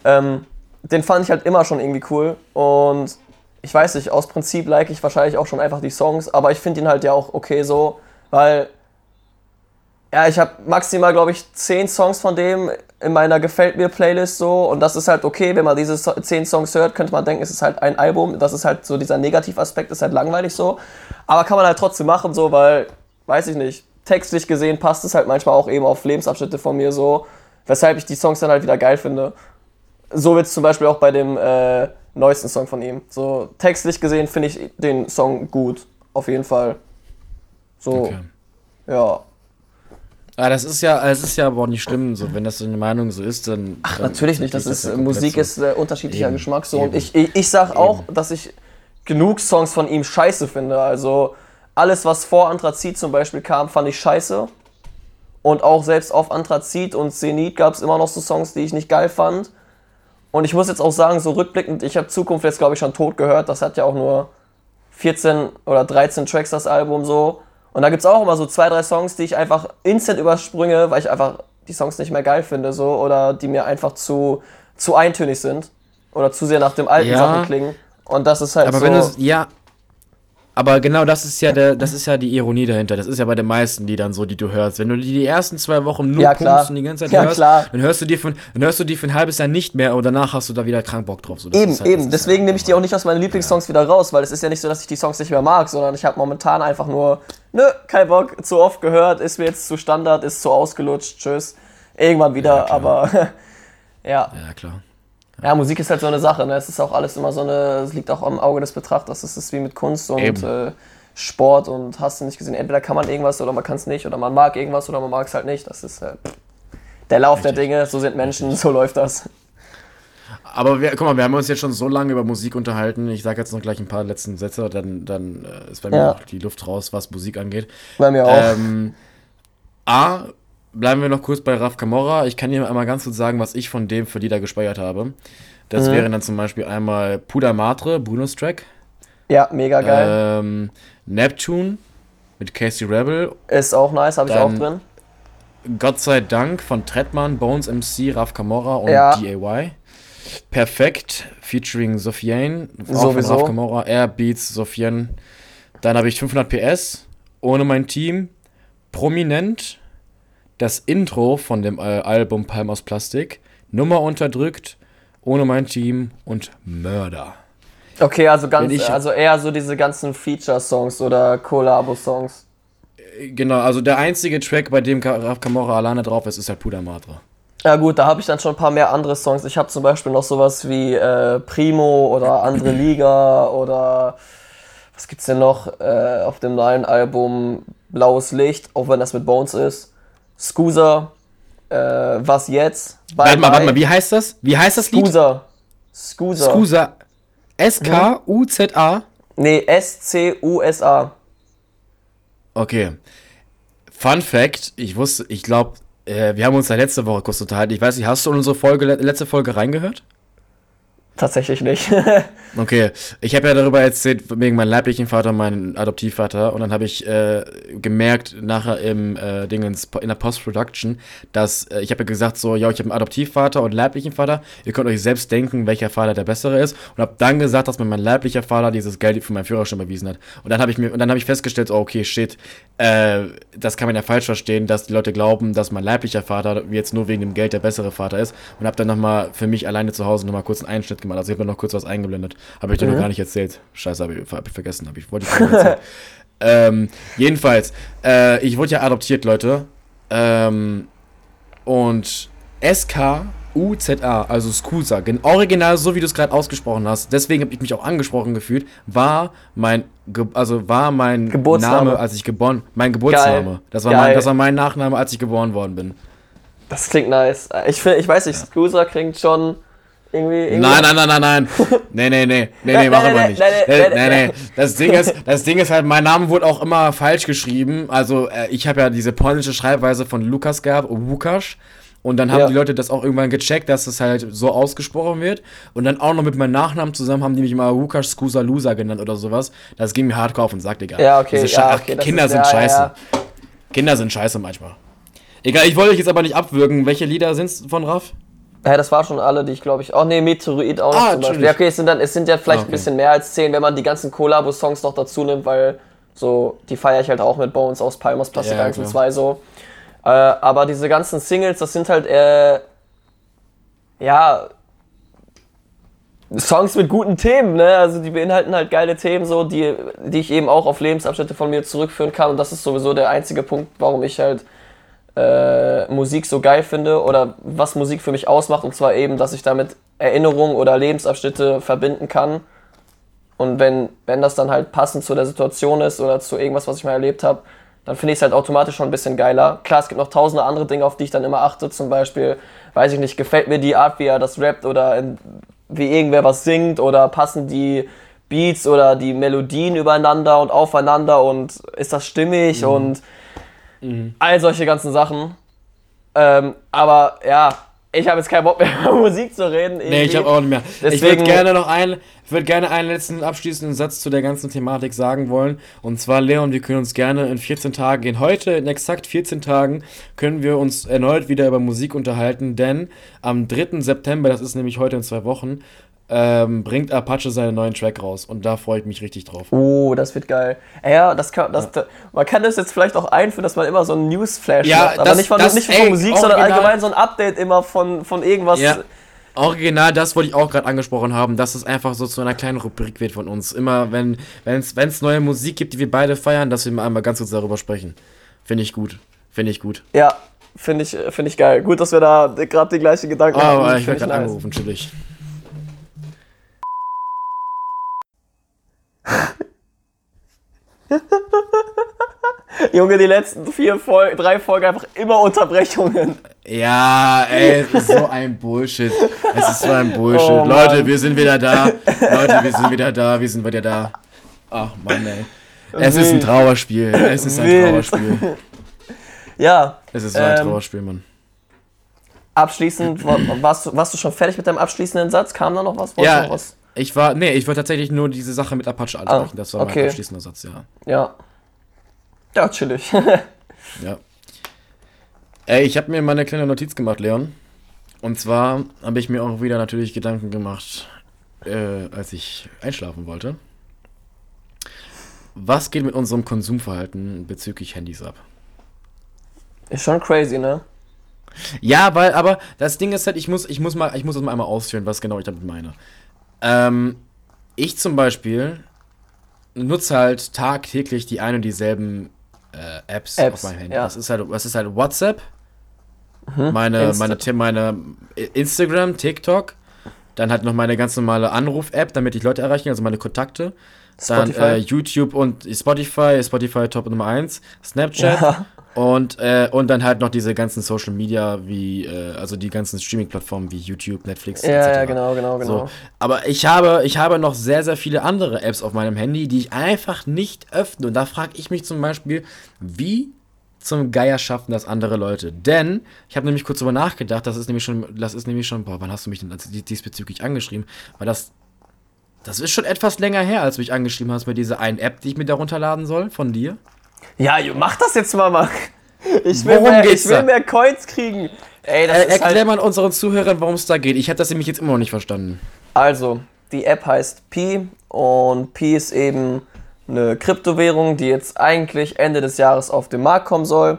Ähm, den fand ich halt immer schon irgendwie cool und ich weiß nicht, aus Prinzip like ich wahrscheinlich auch schon einfach die Songs, aber ich finde ihn halt ja auch okay so, weil ja, ich habe maximal, glaube ich, zehn Songs von dem in meiner Gefällt mir Playlist so und das ist halt okay, wenn man diese zehn Songs hört, könnte man denken, es ist halt ein Album, das ist halt so dieser Negativaspekt, ist halt langweilig so, aber kann man halt trotzdem machen so, weil, weiß ich nicht, textlich gesehen passt es halt manchmal auch eben auf Lebensabschnitte von mir so, weshalb ich die Songs dann halt wieder geil finde. So wird es zum Beispiel auch bei dem äh, neuesten Song von ihm. So textlich gesehen finde ich den Song gut, auf jeden Fall. So, Okay. ja. Ah, das ist ja, es ist ja aber auch nicht schlimm, so wenn das so eine Meinung so ist, dann. Ach, dann natürlich nicht. Das ist ist, ja Musik so. ist äh, unterschiedlicher Eben, Geschmack so. Und eben. ich, ich, ich sag auch, dass ich genug Songs von ihm scheiße finde. Also alles, was vor Anthrazit zum Beispiel kam, fand ich scheiße. Und auch selbst auf Anthrazit und Zenit gab es immer noch so Songs, die ich nicht geil fand. Und ich muss jetzt auch sagen, so rückblickend, ich habe Zukunft jetzt, glaube ich, schon tot gehört. Das hat ja auch nur 14 oder 13 Tracks, das Album so. Und da gibt es auch immer so zwei, drei Songs, die ich einfach instant übersprünge, weil ich einfach die Songs nicht mehr geil finde, so. Oder die mir einfach zu, zu eintönig sind. Oder zu sehr nach dem alten Ja. Sachen klingen. Und das ist halt Aber so. wenn ja. Aber genau das ist ja der, das ist ja die Ironie dahinter. Das ist ja bei den meisten Liedern so, die du hörst. Wenn du die, die ersten zwei Wochen nur Ja, pumpst und die ganze Zeit Ja, hörst, klar. dann hörst du die für, dann hörst du die für ein halbes Jahr nicht mehr und danach hast du da wieder krank Bock drauf. So, Eben, halt- eben. Deswegen halt nehme ich die auch nicht aus meinen Lieblingssongs wieder raus, weil es ist ja nicht so, dass ich die Songs nicht mehr mag, sondern ich habe momentan einfach nur, nö, kein Bock, zu oft gehört, ist mir jetzt zu Standard, ist zu ausgelutscht, tschüss. Irgendwann wieder, Ja, aber [laughs] ja. Ja, klar. Ja, Musik ist halt so eine Sache, ne? Es ist auch alles immer so eine, es liegt auch am Auge des Betrachters. Es ist wie mit Kunst und äh, Sport und hast du nicht gesehen, entweder kann man irgendwas oder man kann es nicht oder man mag irgendwas oder man mag es halt nicht. Das ist äh, der Lauf der Richtig. Dinge, so sind Menschen, so läuft das. Aber wir, guck mal, wir haben uns jetzt schon so lange über Musik unterhalten. Ich sage jetzt noch gleich ein paar letzten Sätze, dann, dann äh, ist bei mir Ja. auch die Luft raus, was Musik angeht. Bei mir auch. Ähm, A, bleiben wir noch kurz bei Raf Camorra. Ich kann dir einmal ganz kurz sagen, was ich von dem für Lieder gespeichert habe. Das Mhm. wären dann zum Beispiel einmal Puder Matre, Brunos Track. ja, mega geil. Ähm, Neptune mit Casey Rebel. ist auch nice, habe ich auch drin. Gott sei Dank von Trettmann, Bones MC, Raf Camorra und Ja. DAY. Perfekt, featuring Sofiane. Sowieso. Raf Camorra, Air Beats, Sofiane. Dann habe ich 500 PS, ohne mein Team. Prominent, das Intro von dem äh, Album Palm aus Plastik. Nummer unterdrückt, ohne mein Team und Mörder. Okay, also ganz, ich- also eher so diese ganzen Feature-Songs oder Collabo-Songs. Genau, also der einzige Track, bei dem Raf Camorra alleine drauf ist, ist halt Puder Matra. Ja gut, da habe ich dann schon ein paar mehr andere Songs. Ich habe zum Beispiel noch sowas wie äh, Primo oder Andere Liga oder was gibt's denn noch äh, auf dem neuen Album Blaues Licht, auch wenn das mit Bones ist. Scooter, äh, was jetzt? Bye Warte mal, Bye. warte mal, wie heißt das? Wie heißt das Lied? Scooter. Scooter. Scusa. S-K-U-Z-A. Nee, S-C-U-S-A. Okay. Fun Fact, ich wusste, ich glaube, äh, wir haben uns ja letzte Woche kurz unterhalten. Ich weiß nicht, hast du in unsere Folge, le- letzte Folge reingehört? Tatsächlich nicht. [laughs] Okay, ich habe ja darüber erzählt, wegen meinem leiblichen Vater und meinem Adoptivvater. Und dann habe ich äh, gemerkt, nachher im äh, Dingens, in der Post-Production, dass äh, ich habe ja gesagt, so, ja, ich habe einen Adoptivvater und einen leiblichen Vater. Ihr könnt euch selbst denken, welcher Vater der bessere ist. Und habe dann gesagt, dass mir mein leiblicher Vater dieses Geld für meinen Führerschein überwiesen hat. Und dann habe ich mir, und dann habe ich festgestellt, so, okay, shit, äh, das kann man ja falsch verstehen, dass die Leute glauben, dass mein leiblicher Vater jetzt nur wegen dem Geld der bessere Vater ist. Und habe dann nochmal für mich alleine zu Hause nochmal kurz einen Einschnitt gemacht. Also ich habe noch kurz was eingeblendet. Habe ich dir noch gar nicht erzählt. Scheiße, habe ich, hab ich vergessen. Hab ich, wollte ich nicht erzählen. [laughs] ähm, jedenfalls, äh, ich wurde ja adoptiert, Leute. Ähm, und S-K-U-Z-A, also Skusa, gen- original so wie du es gerade ausgesprochen hast, deswegen habe ich mich auch angesprochen gefühlt, war mein also war mein. Name, als ich geboren, mein Geburtsname. Das war, Geil. mein, das war mein Nachname, als ich geboren worden bin. Das klingt nice. Ich, find, ich weiß nicht, Scusa klingt schon irgendwie. irgendwie Nein, nein, nein, nein, nein. [laughs] Nee, nee, nee. Nee, nee, Nein, machen nein, wir nein, nicht. nein, Nee, nein, nee, nein. nee. Das Ding ist, das Ding ist halt, mein Name wurde auch immer falsch geschrieben. Also, äh, ich habe ja diese polnische Schreibweise von Lukas gehabt, Łukasz. Und dann haben Ja. die Leute das auch irgendwann gecheckt, dass es halt so ausgesprochen wird. Und dann auch noch mit meinem Nachnamen zusammen haben die mich immer Łukasz Skusa Lusa genannt oder sowas. Das ging mir hardcore auf den Sack, Digga. Ja, okay, Diese ja, okay, das Kinder ist- sind ja, scheiße. Kinder sind scheiße manchmal. Egal, ich wollte euch jetzt aber nicht abwürgen. Welche Lieder sind's von Raff? Ja, das war schon alle, die ich glaube ich. Oh nee, Meteoroid auch noch Ah, zum Beispiel. Ja, okay, es sind dann, es sind ja vielleicht Ah, okay. ein bisschen mehr als zehn, wenn man die ganzen Collabo-Songs noch dazu nimmt, weil so, die feiere ich halt auch mit Bones aus Palmos Plastik Ja, 1 und klar. 2 so. Äh, aber diese ganzen Singles, das sind halt äh, ja Songs mit guten Themen, ne? Also die beinhalten halt geile Themen, so, die, die ich eben auch auf Lebensabschnitte von mir zurückführen kann. Und das ist sowieso der einzige Punkt, warum ich halt äh, Musik so geil finde oder was Musik für mich ausmacht. Und zwar eben, dass ich damit Erinnerungen oder Lebensabschnitte verbinden kann. Und wenn, wenn das dann halt passend zu der Situation ist oder zu irgendwas, was ich mal erlebt habe, dann finde ich es halt automatisch schon ein bisschen geiler. Klar, es gibt noch tausende andere Dinge, auf die ich dann immer achte. Zum Beispiel, weiß ich nicht, gefällt mir die Art, wie er das rappt oder in, wie irgendwer was singt oder passen die Beats oder die Melodien übereinander und aufeinander und ist das stimmig und all solche ganzen Sachen. Ähm, aber ja, ich habe jetzt keinen Bock mehr [laughs] über Musik zu reden. Nee, ich irgendwie. habe auch nicht mehr. ich Deswegen- würde gerne noch einen, ich würde gerne einen letzten abschließenden Satz zu der ganzen Thematik sagen wollen. Und zwar, Leon, wir können uns gerne in 14 Tagen, in heute, in exakt 14 Tagen, können wir uns erneut wieder über Musik unterhalten, denn am 3. September, das ist nämlich heute in zwei Wochen, ähm, bringt Apache seinen neuen Track raus. Und da freue ich mich richtig drauf. Oh, das wird geil. Ja, das kann, das, da- man kann das jetzt vielleicht auch einführen, dass man immer so einen Newsflash Ja, macht. Aber das- nicht von, das- nicht von ey, Musik, sondern allgemein so ein Update immer von, von irgendwas. Ja. Original, das wollte ich auch gerade angesprochen haben, dass es einfach so zu einer kleinen Rubrik wird von uns. Immer, wenn es neue Musik gibt, die wir beide feiern, dass wir mal einmal ganz kurz darüber sprechen. Finde ich gut. Finde ich gut. Ja, finde ich, finde ich geil. Gut, dass wir da gerade die gleichen Gedanken Oh, hatten. aber ich Find werde gerade nice. angerufen, chillig. Junge, die letzten vier Fol drei Folgen einfach immer Unterbrechungen. Ja, ey, so ein Bullshit. Es ist so ein Bullshit. Oh. Leute, wir sind wieder da. Leute, wir sind wieder da. Wir sind wieder da. Ach, Mann, ey. Es ist ein Wild. Trauerspiel. Es ist ein Wild. Trauerspiel. Ja, Es ist so ein Ähm, Trauerspiel, Mann. abschließend, wa- warst du, warst du schon fertig mit deinem abschließenden Satz? Kam da noch was? Wolltest Ja, noch was? ich war, nee, ich wollte tatsächlich nur diese Sache mit Apache ansprechen. das war okay. mein abschließender Satz, ja. Ja. Ja, chillig. [laughs] Ja. Ey, ich habe mir mal eine kleine Notiz gemacht, Leon. Und zwar habe ich mir auch wieder natürlich Gedanken gemacht, äh, als ich einschlafen wollte. Was geht mit unserem Konsumverhalten bezüglich Handys ab? Ist schon crazy, ne? Ja, weil, aber das Ding ist halt, ich muss, ich muss mal, ich muss das mal einmal ausführen, was genau ich damit meine. Ähm, ich zum Beispiel nutze halt tagtäglich die ein und dieselben äh, Apps, Apps, auf meinem Handy. ja. Das ist halt, das ist halt WhatsApp, meine, Insta- meine, meine Instagram, TikTok, dann halt noch meine ganz normale Anruf-App, damit ich Leute erreichen, also meine Kontakte. Dann Spotify. äh, YouTube und Spotify, Spotify Top Nummer 1, Snapchat Ja. Und, äh, und dann halt noch diese ganzen Social Media wie, äh, also die ganzen Streaming-Plattformen wie YouTube, Netflix, Ja, ja, genau, genau, genau. So. Aber ich habe, ich habe noch sehr, sehr viele andere Apps auf meinem Handy, die ich einfach nicht öffne. Und da frage ich mich zum Beispiel, wie zum Geier schaffen das andere Leute? Denn ich habe nämlich kurz drüber nachgedacht, das ist nämlich schon, das ist nämlich schon, boah, wann hast du mich denn dies- diesbezüglich angeschrieben? Weil das, das ist schon etwas länger her, als du mich angeschrieben hast mit dieser einen App, die ich mir da runterladen soll, von dir. Ja, mach das jetzt mal, Mann. Ich will, Worum mehr, geht's ich will da? mehr Coins kriegen. Ey, das Äh, ist erklär halt, mal unseren Zuhörern, worum es da geht. Ich habe das nämlich jetzt immer noch nicht verstanden. Also, die App heißt Pi und Pi ist eben eine Kryptowährung, die jetzt eigentlich Ende des Jahres auf den Markt kommen soll.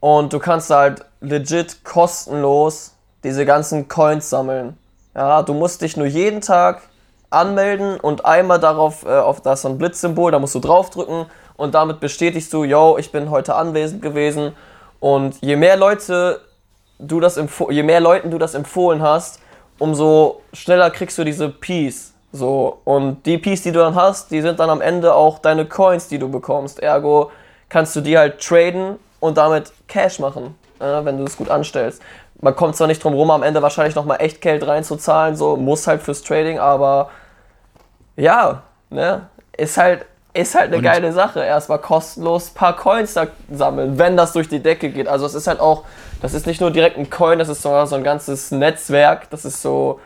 Und du kannst halt legit kostenlos diese ganzen Coins sammeln. Ja, du musst dich nur jeden Tag anmelden und einmal darauf, äh, auf das so ein Blitzsymbol, da musst du draufdrücken und damit bestätigst du, yo, ich bin heute anwesend gewesen. Und je mehr Leute du das je mehr Leuten du das empfohlen hast, umso schneller kriegst du diese Peace. So, und die Piece, die du dann hast, die sind dann am Ende auch deine Coins, die du bekommst. Ergo kannst du die halt traden und damit Cash machen, äh, wenn du es gut anstellst. Man kommt zwar nicht drum rum, am Ende wahrscheinlich nochmal echt Geld reinzuzahlen, so muss halt fürs Trading, aber ja, ne, ist halt, ist halt eine Und- geile Sache. Erstmal kostenlos ein paar Coins da sammeln, wenn das durch die Decke geht. Also es ist halt auch, das ist nicht nur direkt ein Coin, das ist sogar so ein ganzes Netzwerk. Das ist so,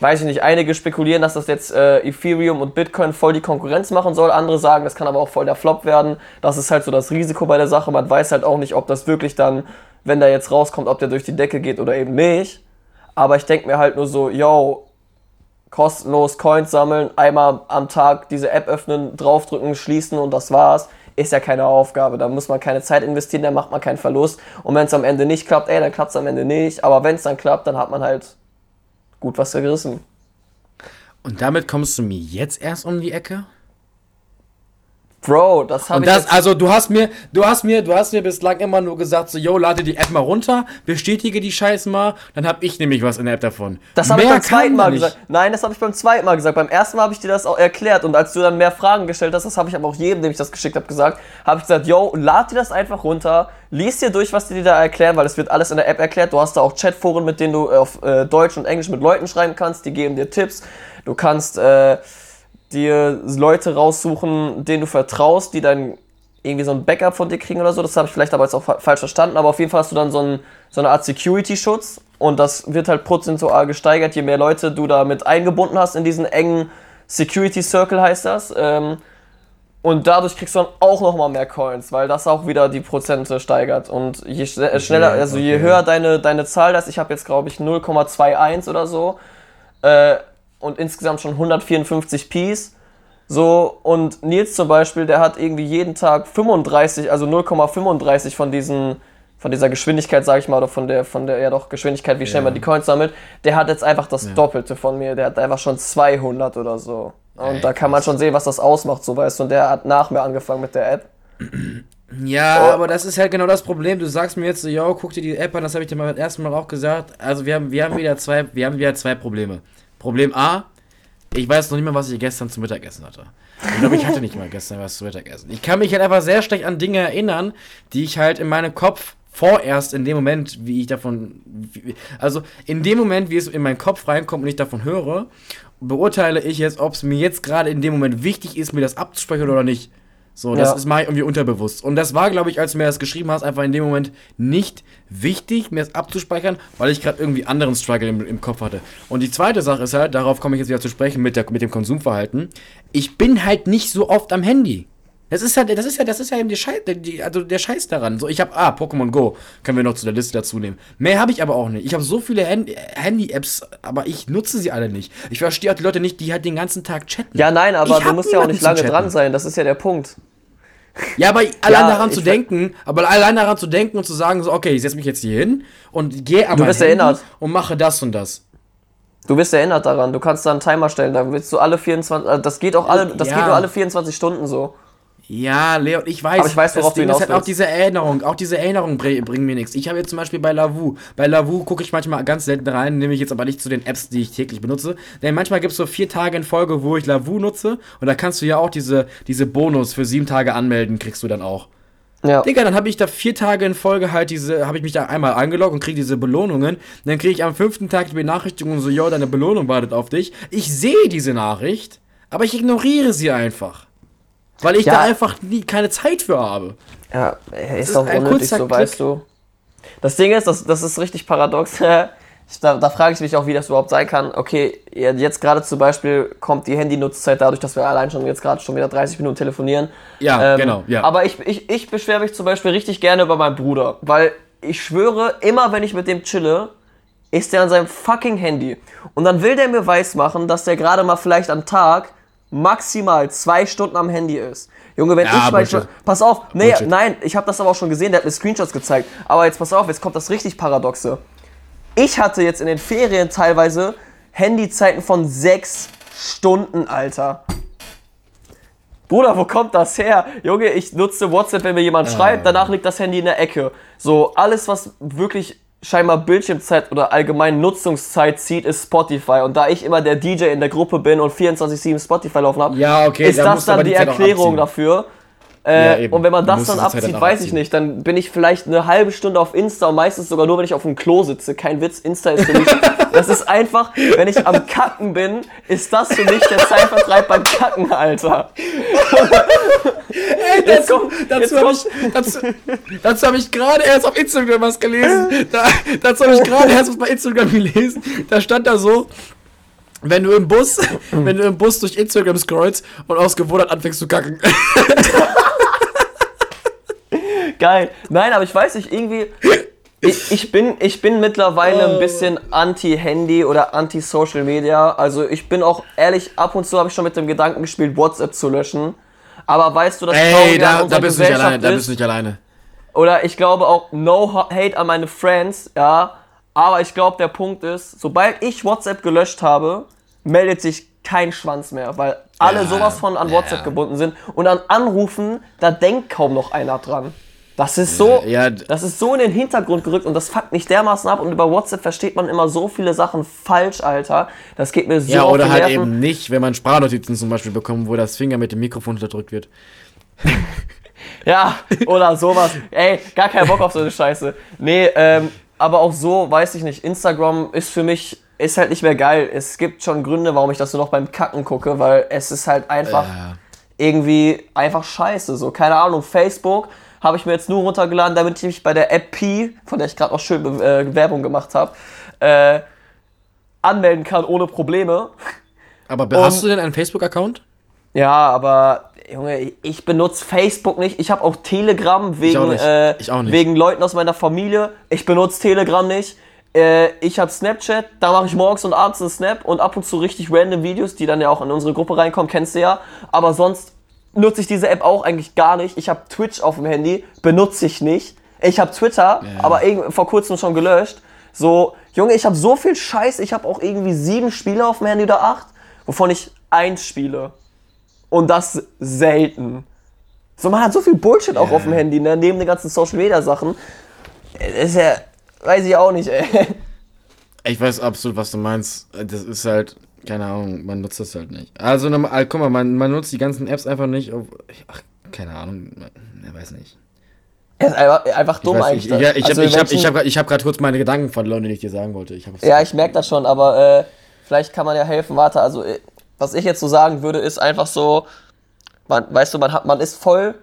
weiß ich nicht, einige spekulieren, dass das jetzt äh, Ethereum und Bitcoin voll die Konkurrenz machen soll. Andere sagen, das kann aber auch voll der Flop werden. Das ist halt so das Risiko bei der Sache. Man weiß halt auch nicht, ob das wirklich dann, wenn der jetzt rauskommt, ob der durch die Decke geht oder eben nicht. Aber ich denke mir halt nur so, yo, kostenlos Coins sammeln, einmal am Tag diese App öffnen, draufdrücken, schließen und das war's. Ist ja keine Aufgabe. Da muss man keine Zeit investieren, da macht man keinen Verlust. Und wenn es am Ende nicht klappt, ey, dann klappt es am Ende nicht. Aber wenn es dann klappt, dann hat man halt gut was gerissen. Und damit kommst du mir jetzt erst um die Ecke? Bro, das habe Und ich das, also du hast mir, du hast mir, du hast mir bislang immer nur gesagt, so, yo, lade die App mal runter, bestätige die Scheiße mal, dann hab ich nämlich was in der App davon. das habe ich beim zweiten Mal gesagt. Nein, das habe ich beim zweiten Mal gesagt. Beim ersten Mal habe ich dir das auch erklärt und als du dann mehr Fragen gestellt hast, das habe ich aber auch jedem, dem ich das geschickt habe, gesagt, habe ich gesagt, yo, lad dir das einfach runter, lies dir durch, was die dir da erklären, weil es wird alles in der App erklärt. Du hast da auch Chatforen, mit denen du auf äh, Deutsch und Englisch mit Leuten schreiben kannst, die geben dir Tipps. Du kannst äh, dir Leute raussuchen, denen du vertraust, die dann irgendwie so ein Backup von dir kriegen oder so. Das habe ich vielleicht aber jetzt auch fa- falsch verstanden. Aber auf jeden Fall hast du dann so, ein, so eine Art Security-Schutz und das wird halt prozentual gesteigert, je mehr Leute du da mit eingebunden hast in diesen engen Security-Circle heißt das. Ähm, und dadurch kriegst du dann auch nochmal mehr Coins, weil das auch wieder die Prozente steigert. Und je äh, schneller, also je okay. höher deine, deine Zahl das, ich habe jetzt glaube ich 0,21 oder so, äh, und insgesamt schon 154 Ps. So, und Nils zum Beispiel, der hat irgendwie jeden Tag 35, also 0,35 von diesen, von dieser Geschwindigkeit, sage ich mal, oder von der, von der, ja doch, Geschwindigkeit, wie schnell Ja. man die Coins sammelt, der hat jetzt einfach das Doppelte von mir, der hat einfach schon 200 oder so. Und Ey, da kann man schon sehen, was das ausmacht, so weißt du, und der hat nach mir angefangen mit der App. Ja, Oh. aber das ist halt genau das Problem. Du sagst mir jetzt so, yo, guck dir die App an, das habe ich dir mal beim ersten Mal auch gesagt. Also wir haben, wir haben wieder zwei, wir haben wieder zwei Probleme. Problem A, ich weiß noch nicht mal, was ich gestern zum Mittagessen hatte. Ich glaube, ich hatte nicht mal gestern was zum Mittagessen. Ich kann mich halt einfach sehr schlecht an Dinge erinnern, die ich halt in meinem Kopf vorerst in dem Moment, wie ich davon, also in dem Moment, wie es in meinen Kopf reinkommt und ich davon höre, beurteile ich jetzt, ob es mir jetzt gerade in dem Moment wichtig ist, mir das abzusprechen oder nicht. So, das Ja. ist mal irgendwie unterbewusst. Und das war, glaube ich, als du mir das geschrieben hast, einfach in dem Moment nicht wichtig, mir das abzuspeichern, weil ich gerade irgendwie anderen Struggle im, im Kopf hatte. Und die zweite Sache ist halt, darauf komme ich jetzt wieder zu sprechen mit, der, mit dem Konsumverhalten. Ich bin halt nicht so oft am Handy. Das ist halt, das ist ja, das ist ja eben die Scheiß, die, also der Scheiß daran. So, ich habe, ah, Pokémon Go, können wir noch zu der Liste dazu nehmen. Mehr habe ich aber auch nicht. Ich habe so viele Hand- Handy-Apps, aber ich nutze sie alle nicht. Ich verstehe auch die Leute nicht, die halt den ganzen Tag chatten. Ja, nein, aber Ich du musst ja auch nicht lange dran sein, das ist ja der Punkt. Ja, aber [laughs] allein daran ich zu denken, aber allein daran zu denken und zu sagen, so, okay, ich setze mich jetzt hier hin und gehe an Du wirst erinnert. und mache das und das. Du wirst erinnert daran, du kannst da einen Timer stellen, dann willst du alle 24, äh, das geht auch alle, das Ja. geht nur alle 24 Stunden so. Ja, Leon, ich weiß. Aber ich weiß, worauf das Ding du ist halt auch diese Erinnerung. Auch diese Erinnerung bring, bringen mir nichts. Ich habe jetzt zum Beispiel bei Lavu. Bei Lavu gucke ich manchmal ganz selten rein, nehme ich jetzt aber nicht zu den Apps, die ich täglich benutze. Denn manchmal gibt es so vier Tage in Folge, wo ich Lavu nutze. Und da kannst du ja auch diese, diese Bonus für sieben Tage anmelden, kriegst du dann auch. Ja. Digga, dann habe ich da vier Tage in Folge halt diese, habe ich mich da einmal eingeloggt und kriege diese Belohnungen. Dann kriege ich am fünften Tag die Benachrichtigung so, yo, deine Belohnung wartet auf dich. Ich sehe diese Nachricht, aber ich ignoriere sie einfach. Weil ich Ja. da einfach nie, keine Zeit für habe. Ja, ist ist doch ein unnötig, so Klick. weißt du. Das Ding ist, das, das ist richtig paradox. [laughs] Ich, da da frage ich mich auch, wie das überhaupt sein kann. Okay, jetzt gerade zum Beispiel kommt die Handynutzzeit dadurch, dass wir allein schon jetzt gerade schon wieder 30 Minuten telefonieren. Ja, genau, ja. Aber ich, ich, ich beschwere mich zum Beispiel richtig gerne über meinen Bruder, weil ich schwöre, immer wenn ich mit dem chille, ist der an seinem fucking Handy. Und dann will der mir weismachen, dass der gerade mal vielleicht am Tag maximal zwei Stunden am Handy ist. Junge, wenn Ja, ich. Bullshit. Pass auf, nee, Bullshit. nein, ich habe das aber auch schon gesehen, der hat mir Screenshots gezeigt. Aber jetzt pass auf, jetzt kommt das richtig Paradoxe. Ich hatte jetzt in den Ferien teilweise Handyzeiten von sechs Stunden, Alter. Bruder, wo kommt das her? Junge, ich nutze WhatsApp, wenn mir jemand schreibt, danach liegt das Handy in der Ecke. So, alles, was wirklich scheinbar Bildschirmzeit oder allgemein Nutzungszeit zieht, ist Spotify. Und da ich immer der DJ in der Gruppe bin und 24-7 Spotify laufen habe, Ja, okay, ist da das dann die die Erklärung dafür. Ja, Äh, eben. und wenn man das dann abzieht, dann auch weiß ich nicht, dann bin ich vielleicht eine halbe Stunde auf Insta und meistens sogar nur, wenn ich auf dem Klo sitze. Kein Witz, Insta ist für mich, [laughs] das ist einfach, wenn ich am Kacken bin, ist das für mich der Zeitvertreib beim Kacken, Alter. Kommt, jetzt Dazu habe ich, dazu, dazu hab ich gerade erst auf Instagram was gelesen. Da, dazu habe ich gerade erst was bei Instagram gelesen. Da stand da so, wenn du im Bus, wenn du im Bus durch Instagram scrollst und aus Gewohnheit anfängst zu kacken. Geil. Nein, aber ich weiß nicht, irgendwie. Ich, ich, bin, ich bin mittlerweile ein bisschen anti-Handy oder anti-Social Media. Also ich bin auch ehrlich, ab und zu habe ich schon mit dem Gedanken gespielt, WhatsApp zu löschen. Aber weißt du, das Ey, da, unserer da bist du nicht alleine. Da ist, bist du nicht alleine. oder ich glaube auch, no hate an meine Friends, ja. Aber ich glaube, der Punkt ist, sobald ich WhatsApp gelöscht habe, meldet sich kein Schwanz mehr, weil alle Ja, sowas von an ja. WhatsApp gebunden sind. Und an Anrufen, da denkt kaum noch einer dran. Das ist so, Ja, d- das ist so in den Hintergrund gerückt und das fuckt mich dermaßen ab und über WhatsApp versteht man immer so viele Sachen falsch, Alter. Das geht mir so Ja, oder halt Nerven. eben nicht, wenn man Sprachnotizen zum Beispiel bekommt, wo das Finger mit dem Mikrofon unterdrückt wird. [laughs] Ja, oder sowas. Ey, gar keinen Bock auf so eine Scheiße. Nee, ähm, aber auch so, weiß ich nicht, Instagram ist für mich, ist halt nicht mehr geil. Es gibt schon Gründe, warum ich das nur noch beim Kacken gucke, weil es ist halt einfach Ja. irgendwie einfach scheiße. So, keine Ahnung, Facebook habe ich mir jetzt nur runtergeladen, damit ich mich bei der App P, von der ich gerade auch schön äh, Werbung gemacht habe, äh, anmelden kann ohne Probleme. Aber hast du denn einen Facebook-Account? Ja, aber Junge, ich benutze Facebook nicht. Ich habe auch Telegram wegen, auch nicht. Äh, Ich auch wegen Leuten aus meiner Familie. Ich benutze Telegram nicht. Äh, ich habe Snapchat, da mache ich morgens und abends einen Snap und ab und zu richtig random Videos, die dann ja auch in unsere Gruppe reinkommen, kennst du ja. Aber sonst nutze ich diese App auch eigentlich gar nicht. Ich habe Twitch auf dem Handy, benutze ich nicht. Ich habe Twitter, aber irgend- vor kurzem schon gelöscht. So, Junge, ich habe so viel Scheiß. Ich habe auch irgendwie sieben Spiele auf dem Handy oder acht, wovon ich eins spiele. Und das selten. So, man hat so viel Bullshit auch Ja. auf dem Handy, ne? neben den ganzen Social Media Sachen. Ist ja, weiß ich auch nicht, ey. Ich weiß absolut, was du meinst. Das ist halt, keine Ahnung, man nutzt das halt nicht. Also, normal- guck mal, man, man nutzt die ganzen Apps einfach nicht. Auf, ach, keine Ahnung, ich weiß nicht. Er ist einfach, einfach dumm weiß eigentlich. ich, ich, Also ich, habe ich hab, grad- ich hab gerade kurz meine Gedanken verloren, die ich dir sagen wollte. Ich Ja, ich merke das schon, aber äh, vielleicht kann man ja helfen. Warte, also äh, was ich jetzt so sagen würde, ist einfach so, man, weißt du, man hat, man ist voll,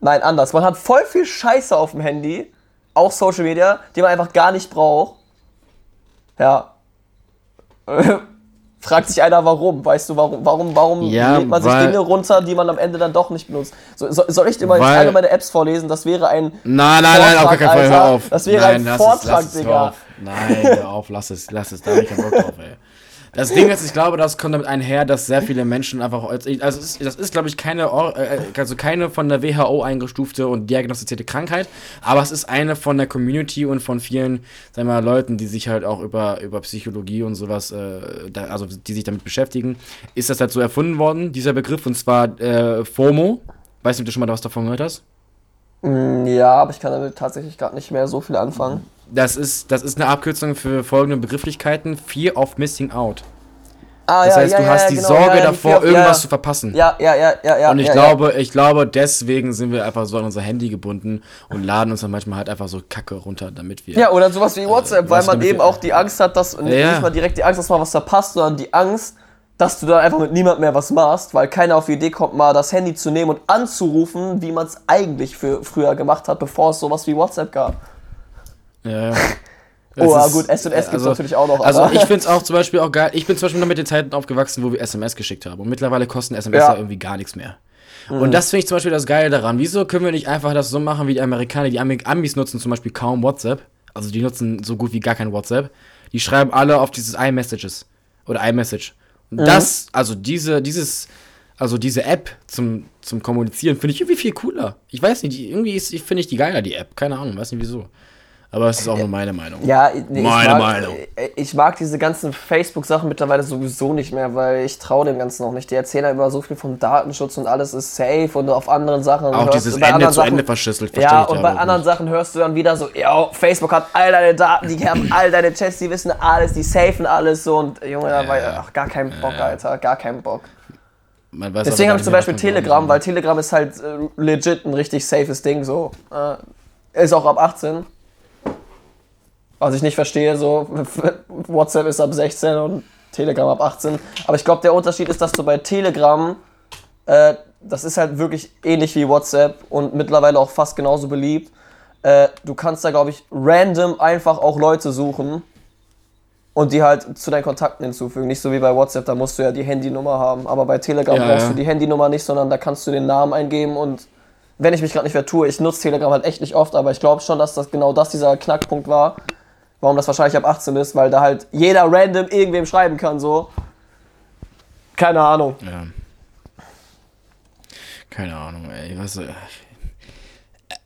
nein, anders, man hat voll viel Scheiße auf dem Handy, auch Social Media, die man einfach gar nicht braucht. Ja. [laughs] Fragt sich einer, warum? Weißt du, warum, warum, warum Ja, lädt man sich Dinge runter, die man am Ende dann doch nicht benutzt? So, so, soll ich dir mal jetzt Weil- alle meine Apps vorlesen? Das wäre ein Nein, nein, nein, auf gar keinen Fall, hör auf. Das wäre nein, ein Vortrag, es, Digga. Nein, hör auf, lass es, lass es, da hab ich keinen Bock drauf, ey. Das Ding ist, ich glaube, das kommt damit einher, dass sehr viele Menschen einfach, also es ist, das ist, glaube ich, keine, äh, also keine von der WHO eingestufte und diagnostizierte Krankheit, aber es ist eine von der Community und von vielen, sagen wir mal, Leuten, die sich halt auch über, über Psychologie und sowas, äh, da, also die sich damit beschäftigen, ist das halt so erfunden worden, dieser Begriff, und zwar äh, FOMO. Weißt du, ob du schon mal was davon gehört hast? Mm, Ja, aber ich kann damit tatsächlich gerade nicht mehr so viel anfangen. Das ist, das ist eine Abkürzung für folgende Begrifflichkeiten. Fear of Missing Out. Ah, Das heißt, du hast die genau, Sorge ja, davor, of- irgendwas ja, zu verpassen. Ja, ja, ja, ja, ja. Und ich ja, glaube, ich glaube, deswegen sind wir einfach so an unser Handy gebunden und laden uns dann manchmal halt einfach so Kacke runter, damit wir. Ja. ja, oder sowas wie WhatsApp, weil weißt du, man eben auch die Angst hat, dass, ja. nicht mal direkt die Angst, dass man was verpasst, sondern die Angst, dass du dann einfach mit niemand mehr was machst, weil keiner auf die Idee kommt, mal das Handy zu nehmen und anzurufen, wie man es eigentlich für früher gemacht hat, bevor es sowas wie WhatsApp gab. Ja. ja. [laughs] Oh, Es ist- gut, gibt's also- natürlich auch noch, Also ich finde es [laughs] auch zum Beispiel auch geil. Ich bin zum Beispiel noch mit den Zeiten aufgewachsen, wo wir SMS geschickt haben. Und mittlerweile kosten SMS ja, irgendwie gar nichts mehr. Und das finde ich zum Beispiel das Geile daran. Wieso können wir nicht einfach das so machen wie die Amerikaner? Die Ami- Amis nutzen zum Beispiel kaum WhatsApp. Also die nutzen so gut wie gar kein WhatsApp. Die schreiben alle auf dieses iMessages oder iMessage. Und das, also diese, dieses, also diese App zum, zum Kommunizieren finde ich irgendwie viel cooler. Ich weiß nicht, die, irgendwie ist- finde ich die geiler, die App. Keine Ahnung, weiß nicht wieso. Aber es ist auch nur meine Meinung. Ja, nee, Meine ich mag, Meinung. äh, Ich mag diese ganzen Facebook-Sachen mittlerweile sowieso nicht mehr, weil ich traue dem Ganzen noch nicht. Die erzählen ja immer so viel vom Datenschutz und alles ist safe und auf anderen Sachen. Auch hörst dieses bei Ende zu Ende Sachen- verschlüsselt. verstehe Ja, und bei aber anderen nicht. Sachen hörst du dann wieder so, ja, Facebook hat all deine Daten, die haben all deine Chats, die wissen alles, die safen alles so und Junge, da war ja, ach, gar kein Bock, Alter, gar kein Bock. Deswegen habe ich zum Beispiel Telegram, weil Telegram ist halt äh, legit ein richtig safes Ding so. Äh, ist auch ab 18. Was ich nicht verstehe, so WhatsApp ist ab 16 und Telegram ab 18. Aber ich glaube, der Unterschied ist, dass du bei Telegram, äh, das ist halt wirklich ähnlich wie WhatsApp und mittlerweile auch fast genauso beliebt. Äh, du kannst da, glaube ich, random einfach auch Leute suchen und die halt zu deinen Kontakten hinzufügen. Nicht so wie bei WhatsApp, da musst du ja die Handynummer haben. Aber bei Telegram Ja, brauchst ja. du die Handynummer nicht, sondern da kannst du den Namen eingeben und wenn ich mich gerade nicht vertue, ich nutze Telegram halt echt nicht oft, aber ich glaube schon, dass das genau das dieser Knackpunkt war, warum das wahrscheinlich ab 18 ist, weil da halt jeder random irgendwem schreiben kann, so. Keine Ahnung. Ja. Keine Ahnung, ey. Was, äh,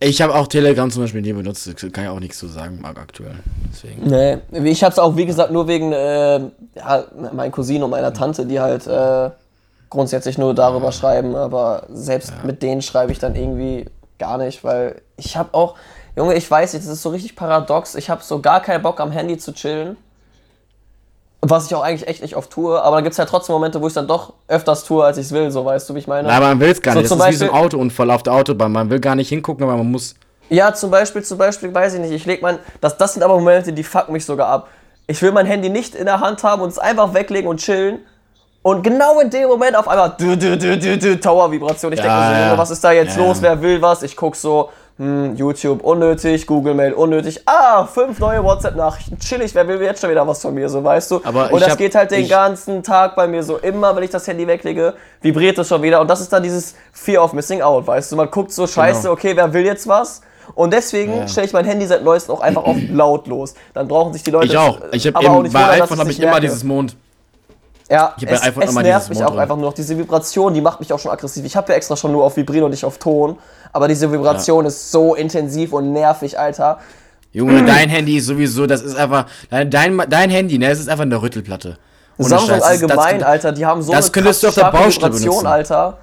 ich habe auch Telegram zum Beispiel nie benutzt. Kann ich auch nichts zu sagen, mag aktuell. Deswegen. Nee, ich hab's auch, wie gesagt, nur wegen äh, ja, meinen Cousinen und meiner Tante, die halt äh, grundsätzlich nur darüber schreiben, aber selbst mit denen schreibe ich dann irgendwie gar nicht, weil ich habe auch, Junge, ich weiß nicht, das ist so richtig paradox, ich habe so gar keinen Bock am Handy zu chillen. Was ich auch eigentlich echt nicht oft tue, aber dann gibt's halt trotzdem Momente, wo ich dann doch öfters tue, als ich will, so weißt du, wie ich meine? Na, man will es gar So nicht. zum das ist wie so ein Beispiel- Autounfall auf der Autobahn. Man will gar nicht hingucken, aber man muss. Ja, zum Beispiel, zum Beispiel, weiß ich nicht, ich leg mein, das, das sind aber Momente, die fucken mich sogar ab. Ich will mein Handy nicht in der Hand haben und es einfach weglegen und chillen. Und genau in dem Moment auf einmal Tower-Vibration. Ich Ja, denke mir so. Junge, was ist da jetzt Ja. los? Wer will was? Ich guck so, hm, YouTube unnötig, Google Mail unnötig. Ah, fünf neue WhatsApp-Nachrichten. Chillig, wer will jetzt schon wieder was von mir, so weißt du? Aber und das hab- geht halt den ganzen Tag bei mir so. Immer, wenn ich das Handy weglege, vibriert es schon wieder. Und das ist dann dieses Fear of Missing Out, weißt du? Man guckt so, scheiße, Genau. okay, wer will jetzt was? Und deswegen Ja. stelle ich mein Handy seit neuestem auch einfach auf lautlos. Dann brauchen sich die Leute. Ich auch. Ich habe aber auch bei iPhone habe ich nicht immer merke. dieses Mond. Ja, Ich es, iPhone es nervt mich Mond auch drin. einfach nur noch. Diese Vibration, die macht mich auch schon aggressiv. Ich habe ja extra schon nur auf Vibrieren und nicht auf Ton. Aber diese Vibration ist so intensiv und nervig, Alter. Junge, dein Handy ist sowieso, das ist einfach. Dein, dein, dein Handy, ne, es ist einfach eine Rüttelplatte. Samsung allgemein, das, Alter, die haben so das eine könntest du krass auf der starke Baustelle Vibration, benutzen. Alter.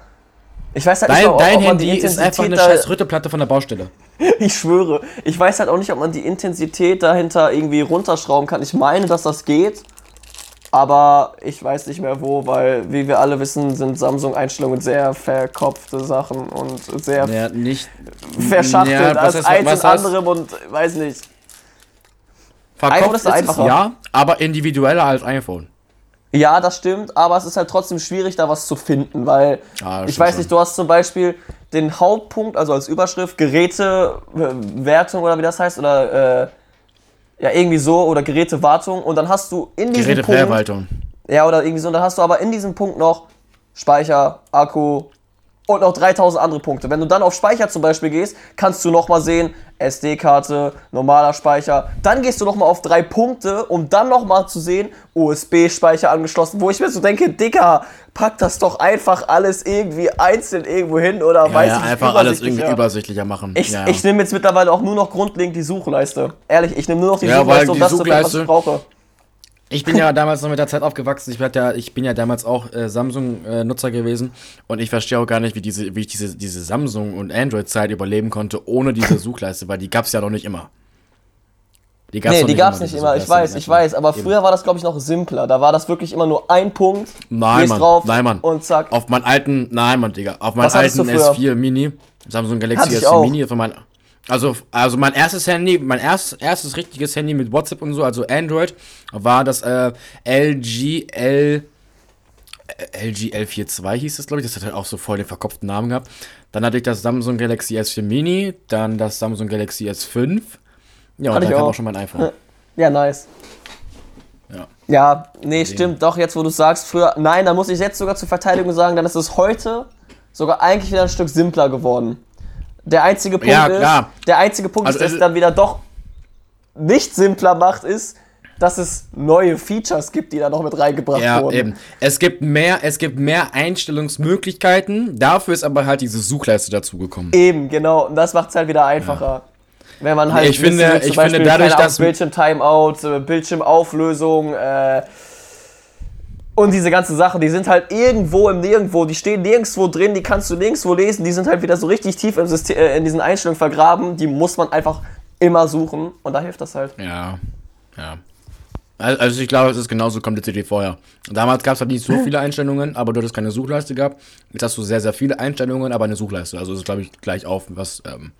Ich weiß halt nicht, Dein, ob, dein ob man die Handy ist einfach eine scheiß Rüttelplatte von der Baustelle. [laughs] Ich schwöre. Ich weiß halt auch nicht, ob man die Intensität dahinter irgendwie runterschrauben kann. Ich meine, dass das geht. Aber ich weiß nicht mehr wo, weil, wie wir alle wissen, sind Samsung-Einstellungen sehr verkopfte Sachen und sehr Ja, nicht. verschachtelt Ja, als heißt- eins und anderem und weiß nicht. Verkauft iPhone ist ist einfacher. ja, aber individueller als iPhone. Ja, das stimmt, aber es ist halt trotzdem schwierig, da was zu finden, weil Ja, ich weiß nicht, du hast zum Beispiel den Hauptpunkt, also als Überschrift Gerätewertung oder wie das heißt, oder äh, ja, irgendwie so, oder Gerätewartung und dann hast du in diesem Punkt, Geräteverwaltung. ja, oder irgendwie so, und dann hast du aber in diesem Punkt noch Speicher, Akku und noch 3000 andere Punkte. Wenn du dann auf Speicher zum Beispiel gehst, kannst du nochmal sehen, SD-Karte, normaler Speicher. Dann gehst du nochmal auf drei Punkte, um dann nochmal zu sehen, USB-Speicher angeschlossen, wo ich mir so denke, Dicker, pack das doch einfach alles irgendwie einzeln irgendwo hin oder Ja, weiß ja, ich nicht, einfach alles irgendwie übersichtlicher. machen. Ich, ja, ja. ich nehme jetzt mittlerweile auch nur noch grundlegend die Suchleiste. Ehrlich, ich nehme nur noch die weil Suchleiste, um die das zu finden, was ich Suchleiste- brauche. Ich bin ja damals noch mit der Zeit aufgewachsen. Ich, ja, ich bin ja damals auch äh, Samsung-Nutzer gewesen. Und ich verstehe auch gar nicht, wie, diese, wie ich diese, diese Samsung- und Android-Zeit überleben konnte ohne diese Suchleiste, weil die gab es ja noch nicht immer. Die gab's Nee, die gab's nicht diese immer, ich weiß, ich nicht weiß, aber Eben. früher war das, glaube ich, noch simpler. Da war das wirklich immer nur ein Punkt, Nein, Mann, drauf nein, Mann. und zack. Auf meinen alten, nein, Mann, Digga. Auf meinen alten du früher? S4 Mini, Samsung Galaxy ich S4 auch. Mini, von mein, also, also mein erstes Handy, mein erst, erstes richtiges Handy mit WhatsApp und so, also Android, war das äh, LG L, äh, LG L42 hieß es, glaube ich. Das hat halt auch so voll den verkopften Namen gehabt. Dann hatte ich das Samsung Galaxy S4 Mini, dann das Samsung Galaxy S5. Ja, und Hatte dann ich kam auch. auch schon mein iPhone. [laughs] Ja, nice. Ja. Ja, nee, stimmt, doch, jetzt wo du sagst, früher, nein, da muss ich jetzt sogar zur Verteidigung sagen, dann ist es heute sogar eigentlich wieder ein Stück simpler geworden. Der einzige Punkt Ja, ist, klar. der einzige Punkt Also ist, der es- dann wieder doch nicht simpler macht, ist, dass es neue Features gibt, die da noch mit reingebracht Ja, wurden. eben. Es gibt mehr, es gibt mehr Einstellungsmöglichkeiten. Dafür ist aber halt diese Suchleiste dazugekommen. Eben, genau. Und das macht es halt wieder einfacher. Wenn man halt Ich finde- will, ich finde dadurch, dass- Bildschirm-Timeout, äh, Bildschirmauflösung, äh, und diese ganzen Sachen, die sind halt irgendwo im Nirgendwo, die stehen nirgendwo drin, die kannst du nirgendwo lesen, die sind halt wieder so richtig tief im System, äh, in diesen Einstellungen vergraben, die muss man einfach immer suchen und da hilft das halt. Ja, ja. Al- Also ich glaube, es ist genauso kompliziert wie vorher. Damals gab es halt nicht so viele Einstellungen, aber du hattest keine Suchleiste gehabt. Jetzt hast du sehr, sehr viele Einstellungen, aber eine Suchleiste. Also es ist, glaube ich, gleich auf, was ähm,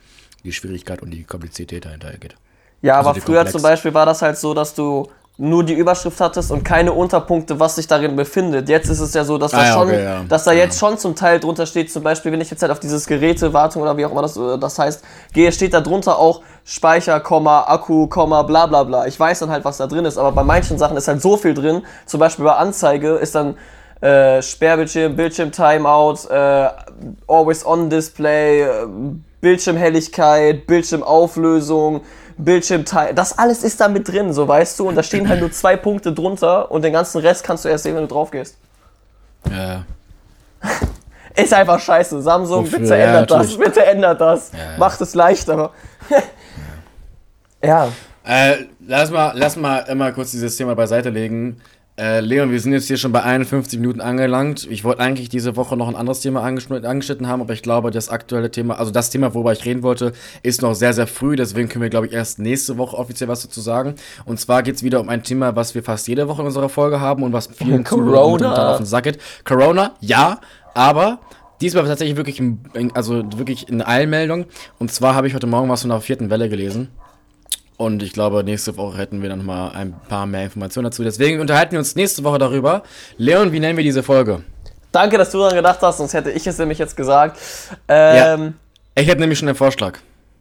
die Schwierigkeit und die Komplexität dahinter geht. Ja, Also aber früher komplex. zum Beispiel war das halt so, dass du nur die Überschrift hattest und keine Unterpunkte, was sich darin befindet. Jetzt ist es ja so, dass da Ah ja, schon, okay, ja. dass da jetzt schon zum Teil drunter steht, zum Beispiel, wenn ich jetzt halt auf dieses Gerätewartung oder wie auch immer das, äh, das heißt, gehe, steht da drunter auch Speicher, Komma, Akku, Komma, bla bla bla. Ich weiß dann halt, was da drin ist, aber bei manchen Sachen ist halt so viel drin. Zum Beispiel bei Anzeige ist dann äh, Sperrbildschirm, Bildschirm Timeout, äh, Always On Display, äh, Bildschirmhelligkeit, Bildschirmauflösung, Bildschirmteil, das alles ist da mit drin, so weißt du, und da stehen halt nur zwei Punkte drunter und den ganzen Rest kannst du erst sehen, wenn du drauf gehst. Ja, Ist einfach scheiße. Samsung, Wofür? bitte Ja, ändert das, natürlich. bitte ändert das. Ja, ja. Macht es leichter. [laughs] ja. Äh, lass mal, lass mal immer kurz dieses Thema beiseite legen. Äh, Leon, wir sind jetzt hier schon bei 51 Minuten angelangt. Ich wollte eigentlich diese Woche noch ein anderes Thema angeschnitten, haben, aber ich glaube, das aktuelle Thema, also das Thema, worüber ich reden wollte, ist noch sehr, sehr früh. Deswegen können wir, glaube ich, erst nächste Woche offiziell was dazu sagen. Und zwar geht es wieder um ein Thema, was wir fast jede Woche in unserer Folge haben und was vielen [laughs] Corona. Auf den Sack geht. Corona, ja, aber diesmal tatsächlich wirklich, in, also wirklich in Eilmeldung. Und zwar habe ich heute Morgen was von der vierten Welle gelesen. Und ich glaube, nächste Woche hätten wir dann mal ein paar mehr Informationen dazu. Deswegen unterhalten wir uns nächste Woche darüber. Leon, wie nennen wir diese Folge? Danke, dass du daran gedacht hast, sonst hätte ich es nämlich jetzt gesagt. Ähm, Ich hätte nämlich schon einen Vorschlag.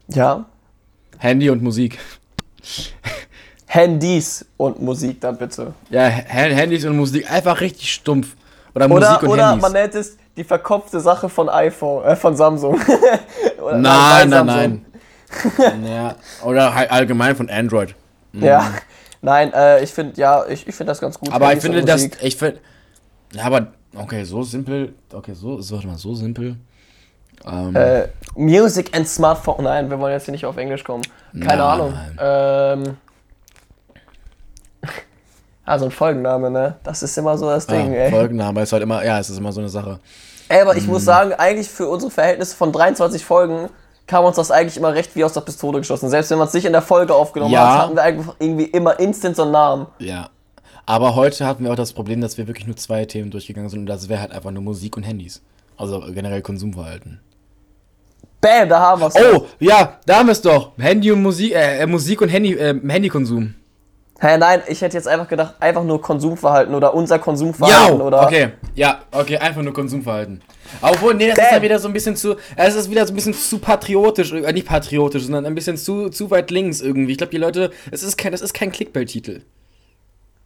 ja. Handy und Musik. Handys und Musik dann bitte. Ja, Ha- Handys und Musik. Einfach richtig stumpf. Oder, Oder, Musik und oder Handys. man nennt es die verkopfte Sache von iPhone, äh, von Samsung. [laughs] oder nein, nein, Samsung. nein. [laughs] ja, oder halt allgemein von Android. Ja. Nein, äh, ich finde, ja, ich, ich finde das ganz gut. Aber ich finde das, ich finde, ja, aber, okay, so simpel, okay, so, so, warte mal, so simpel. Ähm, Äh, Music and Smartphone. Nein, wir wollen jetzt hier nicht auf Englisch kommen. Keine Nein. Ahnung. Ähm. [laughs] Also ein Folgenname, ne? Das ist immer so das Ding, ah, ey. Folgenname ist halt immer, ja, es ist immer so eine Sache. Ey, aber ich Hm. muss sagen, eigentlich für unsere Verhältnisse von 23 Folgen kam uns das eigentlich immer recht wie aus der Pistole geschossen. Selbst wenn man es nicht in der Folge aufgenommen Ja. hat, hatten wir einfach irgendwie immer instant so einen Namen. Ja. Aber heute hatten wir auch das Problem, dass wir wirklich nur zwei Themen durchgegangen sind und das wäre halt einfach nur Musik und Handys. Also generell Konsumverhalten. Bam, da haben wir es. Oh, ja, da haben wir es doch. Handy und Musik, äh, äh, Musik und Handy, äh, Handykonsum. Hä, nein, ich hätte jetzt einfach gedacht, einfach nur Konsumverhalten oder unser Konsumverhalten Ja, oder. okay. Ja, okay, einfach nur Konsumverhalten. Obwohl, nee, das ist Damn. dann wieder so ein bisschen zu, es ist wieder so ein bisschen zu patriotisch, äh, nicht patriotisch, sondern ein bisschen zu, zu weit links irgendwie. Ich glaube, die Leute, es ist kein, das ist kein Clickbait-Titel.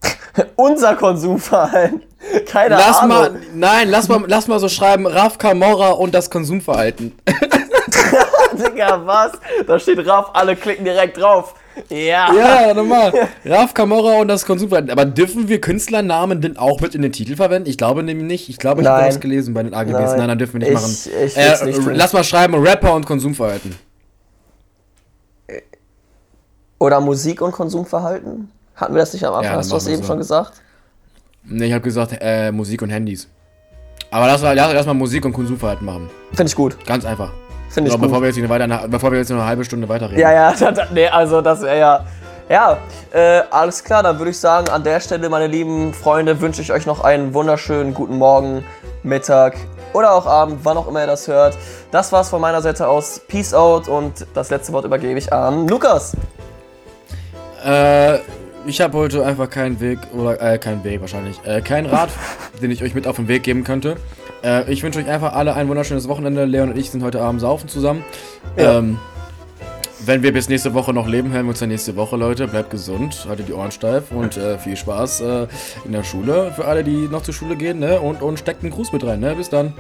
[laughs] Unser Konsumverhalten. Keine Lass Ahnung. mal, nein, lass mal, lass mal so schreiben, Raf Camorra und das Konsumverhalten. [laughs] Digga, was? Da steht Raff, alle klicken direkt drauf. Ja. Ja, normal. Raf Camorra und das Konsumverhalten. Aber dürfen wir Künstlernamen denn auch mit in den Titel verwenden? Ich glaube nämlich nicht. Ich glaube, ich habe das gelesen bei den AGBs. Nein. Nein, dann dürfen wir nicht Ich- machen. ich äh, nicht lass mal schreiben, Rapper und Konsumverhalten. Oder Musik und Konsumverhalten? Hatten wir das nicht am Anfang? Ja, Hast du das eben so. schon gesagt? Ne, ich habe gesagt, äh, Musik und Handys. Aber lass lass, lass mal Musik und Konsumverhalten machen. Finde ich gut. Ganz einfach. Finde ich bevor gut. wir, jetzt weiter, bevor wir jetzt noch eine halbe Stunde weiterreden. Ja, ja, [laughs] da, da, nee, also das wäre ja. Ja, äh, alles klar, dann würde ich sagen, an der Stelle, meine lieben Freunde, wünsche ich euch noch einen wunderschönen guten Morgen, Mittag oder auch Abend, wann auch immer ihr das hört. Das war's von meiner Seite aus. Peace out und das letzte Wort übergebe ich an Lukas. Äh, ich habe heute einfach keinen Weg, oder, äh, keinen Weg wahrscheinlich, äh, keinen Rat, [laughs] den ich euch mit auf den Weg geben könnte. Äh, ich wünsche euch einfach alle ein wunderschönes Wochenende. Leon und ich sind heute Abend saufen zusammen. Ja. Ähm, wenn wir bis nächste Woche noch leben, hören wir uns dann nächste Woche, Leute. Bleibt gesund, haltet die Ohren steif und äh, viel Spaß äh, in der Schule für alle, die noch zur Schule gehen, ne? Und, und steckt einen Gruß mit rein, ne? Bis dann.